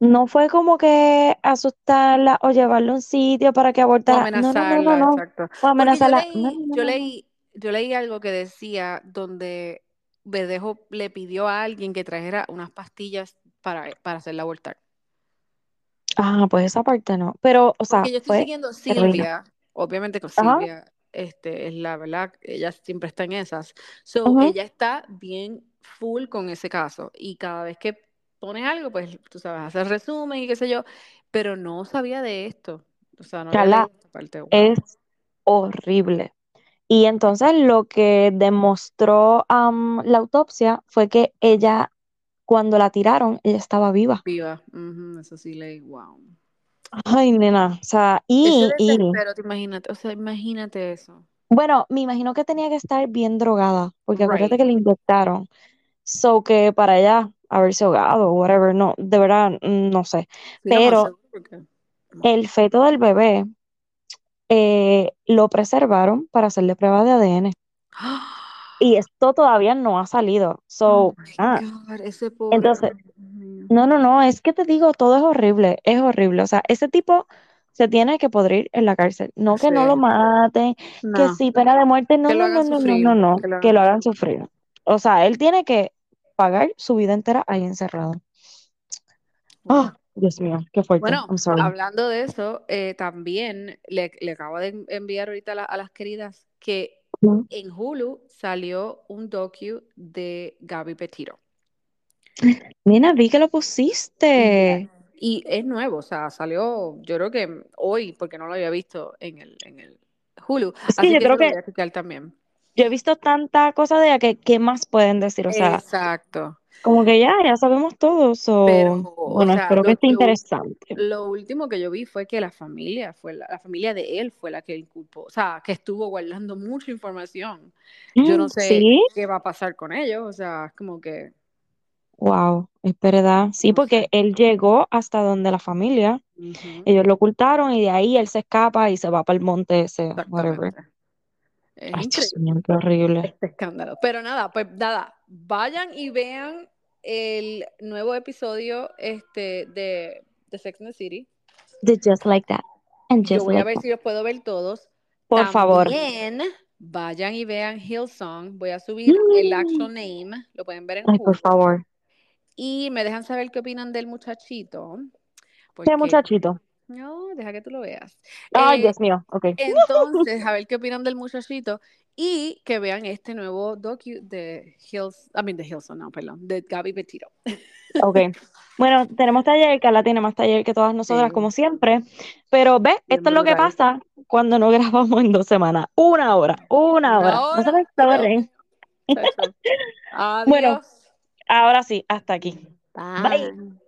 No fue como que asustarla o llevarla a un sitio para que O abortara. No, no, no, no, amenazarla, no. exacto. O yo amenazarla. Leí, yo leí, yo leí algo que decía donde Verdejo le pidió a alguien que trajera unas pastillas para, para hacerla abortar. Ah, pues esa parte no. Pero, o sea, Porque yo estoy siguiendo. Silvia, obviamente con Ajá. Silvia, este, es la verdad, ella siempre está en esas. So, ella está bien full con ese caso. Y cada vez que pone algo, pues tú sabes, hace resumen y qué sé yo, pero no sabía de esto. O sea, no esta parte. Wow. es horrible. Y entonces lo que demostró la autopsia fue que ella, cuando la tiraron, ella estaba viva. Viva. Eso sí leí. Wow. Ay, nena, o sea, y, y, te imagínate, o sea, imagínate eso. bueno, me imagino que tenía que estar bien drogada, porque acuérdate que le inyectaron. So que para ella haberse ahogado o whatever, no, de verdad, mm, no sé. Sí, Pero el feto del bebé eh, lo preservaron para hacerle prueba de ADN. Y esto todavía no ha salido. Oh So, my ah, God, ese pobre. entonces, no, no, no, es que te digo, todo es horrible, es horrible. O sea, ese tipo se tiene que podrir en la cárcel. No que no lo maten, que sí, pena de muerte, no, no, no, no, no, no, no, Que lo hagan sufrir. O sea, él tiene que pagar su vida entera ahí encerrado. Ah, Dios mío, qué fuerte. Bueno, I'm sorry. hablando de eso, eh, también le, le acabo de en- enviar ahorita a, la- a las queridas que en Hulu salió un docu de Gaby Petito. Nena, vi que lo pusiste. Y es nuevo, o sea, salió yo creo que hoy, porque no lo había visto en el, en el Hulu. Que Así yo que creo lo que voy a chequear también. Yo he visto tanta cosa de ella que ¿qué más pueden decir? O sea, Exacto. como que ya, ya sabemos todo. So, Pero, o bueno, sea, espero que esté interesante. lo último que yo vi fue que la familia fue la, la familia de él fue la que inculpó, o sea, que estuvo guardando mucha información. Yo no sé Sí, qué va a pasar con ellos, o sea, es como que, wow, es verdad. Sí, porque él llegó hasta donde la familia, ellos lo ocultaron y de ahí él se escapa y se va para el monte ese, whatever. Es Ay, increíble horrible. este escándalo. Pero nada, pues nada, vayan y vean el nuevo episodio este de, de Sex and the City. De Just Like That. And Yo Just voy a ver That. si los puedo ver todos. Por favor. También vayan y vean Hillsong. Voy a subir el Mm. actual name, lo pueden ver en Ay, por favor. Y me dejan saber qué opinan del muchachito. ¿Qué muchachito? No, deja que tú lo veas. Ay, Eh, Dios mío, ok. entonces, a ver qué opinan del muchachito y que vean este nuevo docu de Hills, I mean de Hillsong, no, perdón, de Gaby Petito. Ok. Bueno, tenemos taller, Carla tiene más taller que todas nosotras, Sí, como siempre. Pero ve, bien esto es lo que pasa cuando no grabamos en dos semanas. Una hora, una Una hora. No se me. Bueno, ahora sí, hasta aquí. Bye. Bye.